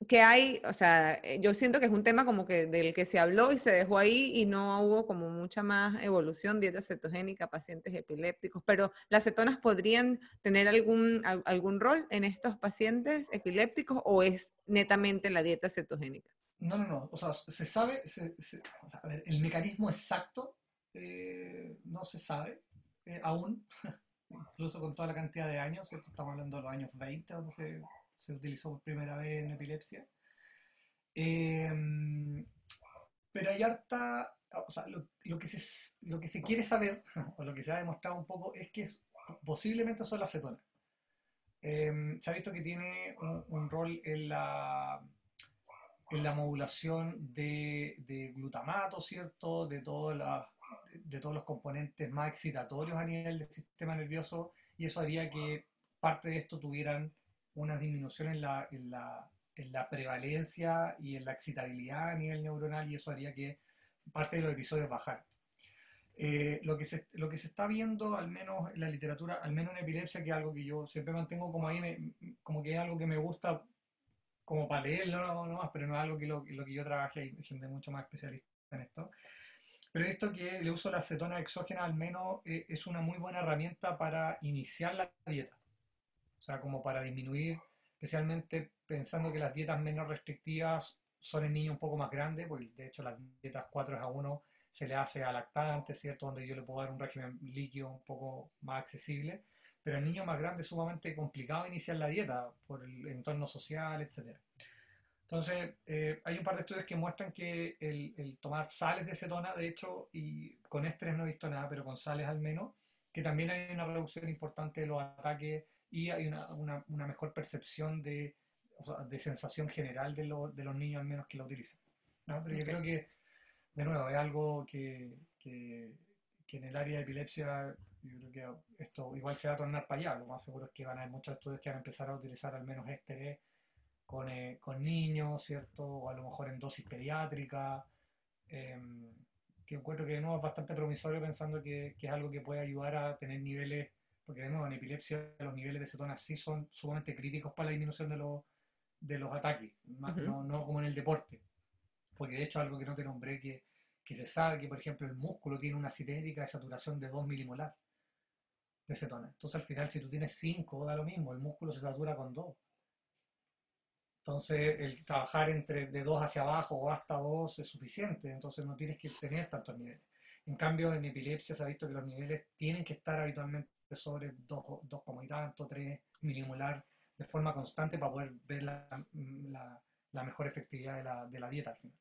¿qué hay, o sea, eh, yo siento que es un tema como que del que se habló y se dejó ahí y no hubo como mucha más evolución, dieta cetogénica, pacientes epilépticos, pero las cetonas podrían tener algún, algún rol en estos pacientes epilépticos o es netamente la dieta cetogénica? No, no, no. O sea, se sabe, o sea, el mecanismo exacto eh, no se sabe eh, aún, incluso con toda la cantidad de años, estamos hablando de los años 20, donde se, se utilizó por primera vez en epilepsia. Em, pero hay harta, o sea, lo, lo, que se, lo que se quiere saber, o lo que se ha demostrado un poco, es que posiblemente son las cetonas. Em, se ha visto que tiene un rol en la en la modulación de, de glutamato, ¿cierto? De, de, todos los componentes más excitatorios a nivel del sistema nervioso y eso haría que parte de esto tuvieran una disminución en la, en la, en la prevalencia y en la excitabilidad a nivel neuronal y eso haría que parte de los episodios bajaran. Eh, lo, que se, lo que se está viendo, al menos en la literatura, al menos en epilepsia, que es algo que yo siempre mantengo como ahí, como que es algo que me gusta como para leerlo no, pero no es algo que lo, que yo trabaje, hay gente mucho más especialista en esto. Pero esto que le uso la acetona exógena al menos eh, es una muy buena herramienta para iniciar la dieta. O sea, como para disminuir, especialmente pensando que las dietas menos restrictivas son en niños un poco más grandes, porque de hecho las dietas 4 a 1 se le hace a lactantes, ¿cierto? Donde yo le puedo dar un régimen líquido un poco más accesible pero en niños más grandes es sumamente complicado iniciar la dieta por el entorno social, etc. Entonces, eh, hay un par de estudios que muestran que el, tomar sales de cetona, de hecho, y con estrés no he visto nada, pero con sales al menos, que también hay una reducción importante de los ataques y hay una, una, mejor percepción de, o sea, de sensación general de, de, los niños al menos que lo utilizan. ¿no? Pero yo creo que, de nuevo, es algo que, que, que en el área de epilepsia yo creo que esto igual se va a tornar para allá. Lo más seguro es que van a haber muchos estudios que van a empezar a utilizar al menos este con, eh, con niños, ¿cierto? O a lo mejor en dosis pediátrica, em, que encuentro que de nuevo es bastante promisorio pensando que, que, es algo que puede ayudar a tener niveles, porque de nuevo en epilepsia los niveles de cetonas sí son sumamente críticos para la disminución de los, de los ataques, no, no, como en el deporte. Porque de hecho algo que no te nombré, que, que se sabe que por ejemplo el músculo tiene una cinética de saturación de 2 milimolar de cetona. Entonces al final si tú tienes 5 da lo mismo, el músculo se satura con 2. Entonces, el trabajar entre de 2 hacia abajo o hasta 2 es suficiente, entonces no tienes que tener tantos niveles. En cambio, en epilepsia se ha visto que los niveles tienen que estar habitualmente sobre 2, 2 como y tanto, 3 milimolar de forma constante para poder ver la, la, la mejor efectividad de la, de la, dieta al final.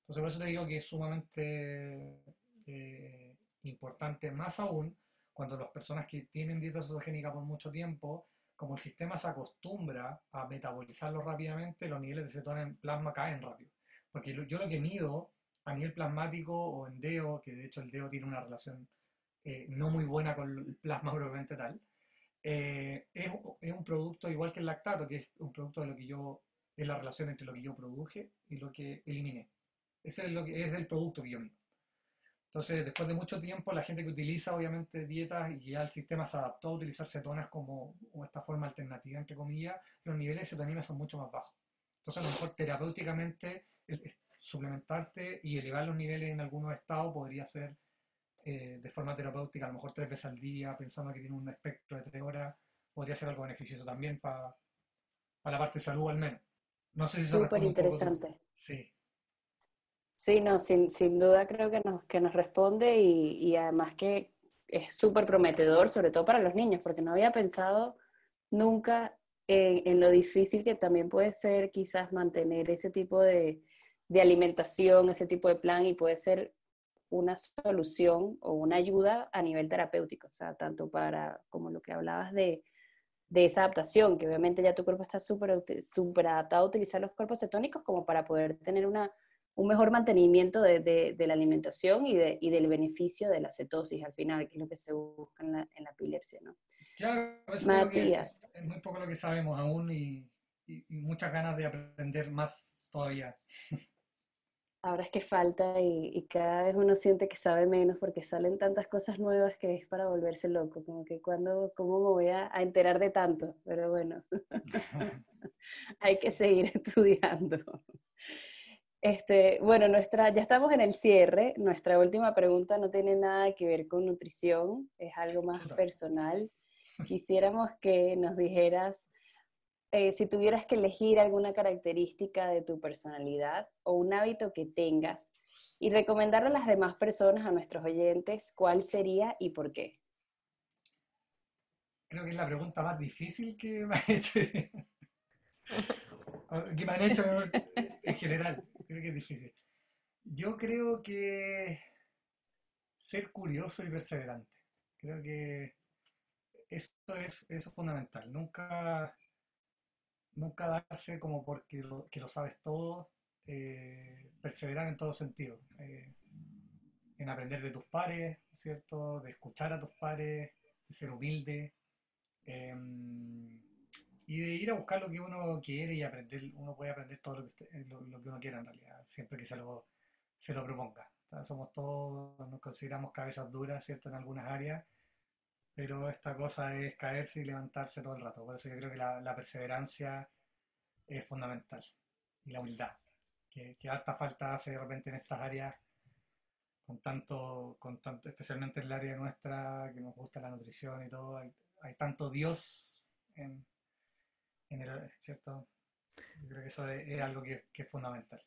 Entonces, por eso te digo que es sumamente eh, importante, más aún cuando las personas que tienen dieta cetogénica por mucho tiempo como el sistema se acostumbra a metabolizarlo rápidamente, los niveles de cetona en plasma caen rápido. Porque yo lo que mido a nivel plasmático o en DEO, que de hecho el DEO tiene una relación eh, no muy buena con el plasma probablemente tal, eh, es, es, un producto igual que el lactato, que es un producto de lo que yo, es la relación entre lo que yo produje y lo que eliminé. Ese es, lo que, es el producto que yo mido. Entonces, después de mucho tiempo, la gente que utiliza obviamente dietas y ya el sistema se adaptó a utilizar cetonas como, esta forma alternativa, entre comillas, los niveles de cetonina son mucho más bajos. Entonces, a lo mejor terapéuticamente, suplementarte y elevar los niveles en algunos estados podría ser eh, de forma terapéutica, a lo mejor tres veces al día, pensando que tiene un espectro de tres horas, podría ser algo beneficioso también para la parte de salud al menos. No sé si Súper interesante. Sí. Sí, no, sin, sin duda creo que nos, que nos responde y, y además que es súper prometedor, sobre todo para los niños, porque no había pensado nunca en, en, lo difícil que también puede ser quizás mantener ese tipo de, de, alimentación, ese tipo de plan, y puede ser una solución o una ayuda a nivel terapéutico, o sea, tanto para como lo que hablabas de, de esa adaptación, que obviamente ya tu cuerpo está súper super adaptado a utilizar los cuerpos cetónicos como para poder tener una un mejor mantenimiento de, de, la alimentación y, de, y, del beneficio de la cetosis al final, que es lo que se busca en la, en la epilepsia, ¿no? Claro, eso Matías. Es, es, muy poco lo que sabemos aún y, y, muchas ganas de aprender más todavía. Ahora es que falta y, cada vez uno siente que sabe menos porque salen tantas cosas nuevas que es para volverse loco, como que cuando, ¿cómo me voy a, a enterar de tanto? Pero bueno, hay que seguir estudiando. Este, bueno, nuestra, ya estamos en el cierre. Nuestra última pregunta no tiene nada que ver con nutrición, es algo más personal. Quisiéramos que nos dijeras eh, si tuvieras que elegir alguna característica de tu personalidad o un hábito que tengas y recomendarlo a las demás personas, a nuestros oyentes, ¿cuál sería y por qué? Creo que es la pregunta más difícil que me ha hecho. que me han hecho en general. Creo que es difícil. Yo creo que ser curioso y perseverante. Creo que eso es, eso fundamental. Nunca, nunca darse como porque lo, que lo sabes todo. Eh, perseverar en todo sentido. Eh, en aprender de tus pares, ¿cierto? De escuchar a tus pares, de ser humilde. Em, y de ir a buscar lo que uno quiere y aprender, uno puede aprender todo lo que, lo, que uno quiera en realidad, siempre que se lo, se lo proponga. somos todos, nos consideramos cabezas duras, ¿cierto?, en algunas áreas, pero esta cosa es caerse y levantarse todo el rato. Por eso yo creo que la, la perseverancia es fundamental y la humildad, que, que harta falta hace de repente en estas áreas con tanto, con tanto, especialmente en el área nuestra, que nos gusta la nutrición y todo, hay, hay tanto Dios en, ¿cierto? Yo creo que eso es, algo que, es fundamental.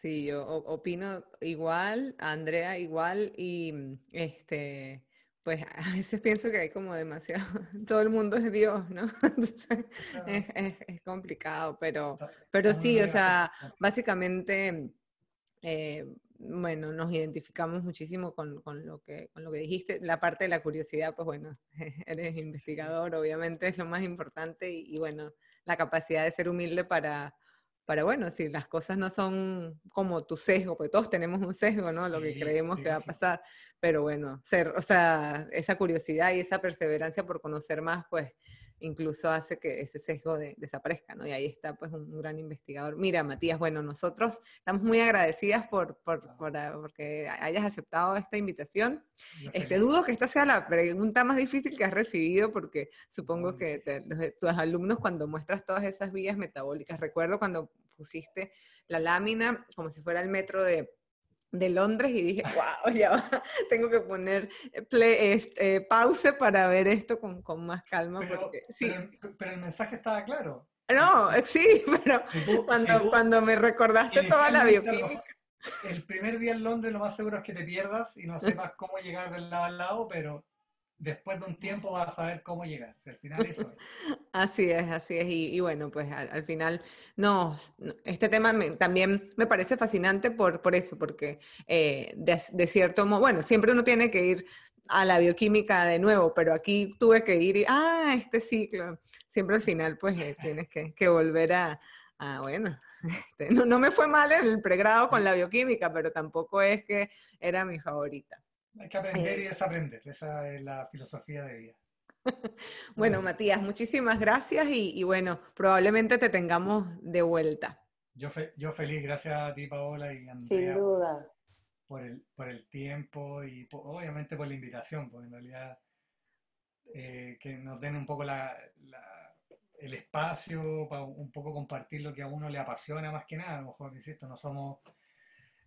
Sí, yo opino igual, Andrea igual, y este, pues a veces pienso que hay como demasiado, todo el mundo es Dios, ¿no? es, complicado, pero, pero sí, o sea, básicamente, eh, bueno, nos identificamos muchísimo con, con, lo que, con lo que dijiste. La parte de la curiosidad, pues bueno, eres investigador, obviamente es lo más importante y, y bueno, la capacidad de ser humilde para, para, bueno, si las cosas no son como tu sesgo, porque todos tenemos un sesgo, ¿no? Lo que creemos que va a pasar, pero bueno, ser, o sea, esa curiosidad y esa perseverancia por conocer más, pues incluso hace que ese sesgo desaparezca, ¿no? Y ahí está pues un, gran investigador. Mira, Matías, bueno, nosotros estamos muy agradecidas por, por, por ah, porque hayas aceptado esta invitación. Este, dudo que esta sea la pregunta más difícil que has recibido porque supongo que tus alumnos cuando muestras todas esas vías metabólicas, recuerdo cuando pusiste la lámina como si fuera el metro de de Londres y dije, wow, ya tengo que poner play, este, pause para ver esto con, con más calma. Pero, porque, sí. pero, el mensaje estaba claro. No, sí, pero cuando, cuando me recordaste toda la bioquímica. El primer día en Londres lo más seguro es que te pierdas y no sepas cómo llegar del lado al lado, pero después de un tiempo vas a saber cómo llegar. al final eso Así es, así es. Y, bueno, pues al, final, no, este tema también me parece fascinante por, por eso, porque eh, de, cierto modo, bueno, siempre uno tiene que ir a la bioquímica de nuevo, pero aquí tuve que ir y, ah, este ciclo. Siempre al final, pues eh, tienes que, volver a, bueno, este, no, no me fue mal el pregrado con la bioquímica, pero tampoco es que era mi favorita. Hay que aprender y desaprender, esa es la filosofía de vida. bueno, Matías, muchísimas gracias y, bueno, probablemente te tengamos de vuelta. Yo, yo feliz, gracias a ti, Paola y Andrea. Sin duda. Por el, por el tiempo y obviamente por la invitación, porque en realidad eh, que nos den un poco la, el espacio para un poco compartir lo que a uno le apasiona más que nada. A lo mejor, insisto, no somos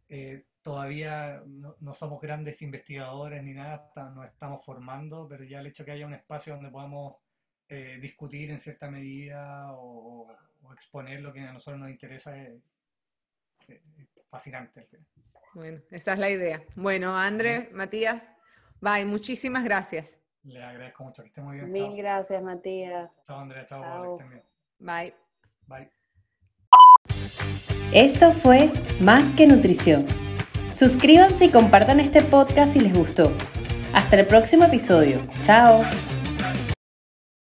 eh, todavía no, somos grandes investigadores ni nada, nos estamos formando, pero ya el hecho que haya un espacio donde podamos eh, discutir en cierta medida o, exponer lo que a nosotros nos interesa es, fascinante. Bueno, esa es la idea. Bueno, André, Matías, bye, muchísimas gracias. Le agradezco mucho, que esté muy bien. Mil gracias, Matías. Chao, Andrea, chao, chao. Bye. Bye. Esto fue Más que Nutrición. Suscríbanse y compartan este podcast si les gustó. Hasta el próximo episodio. Chao.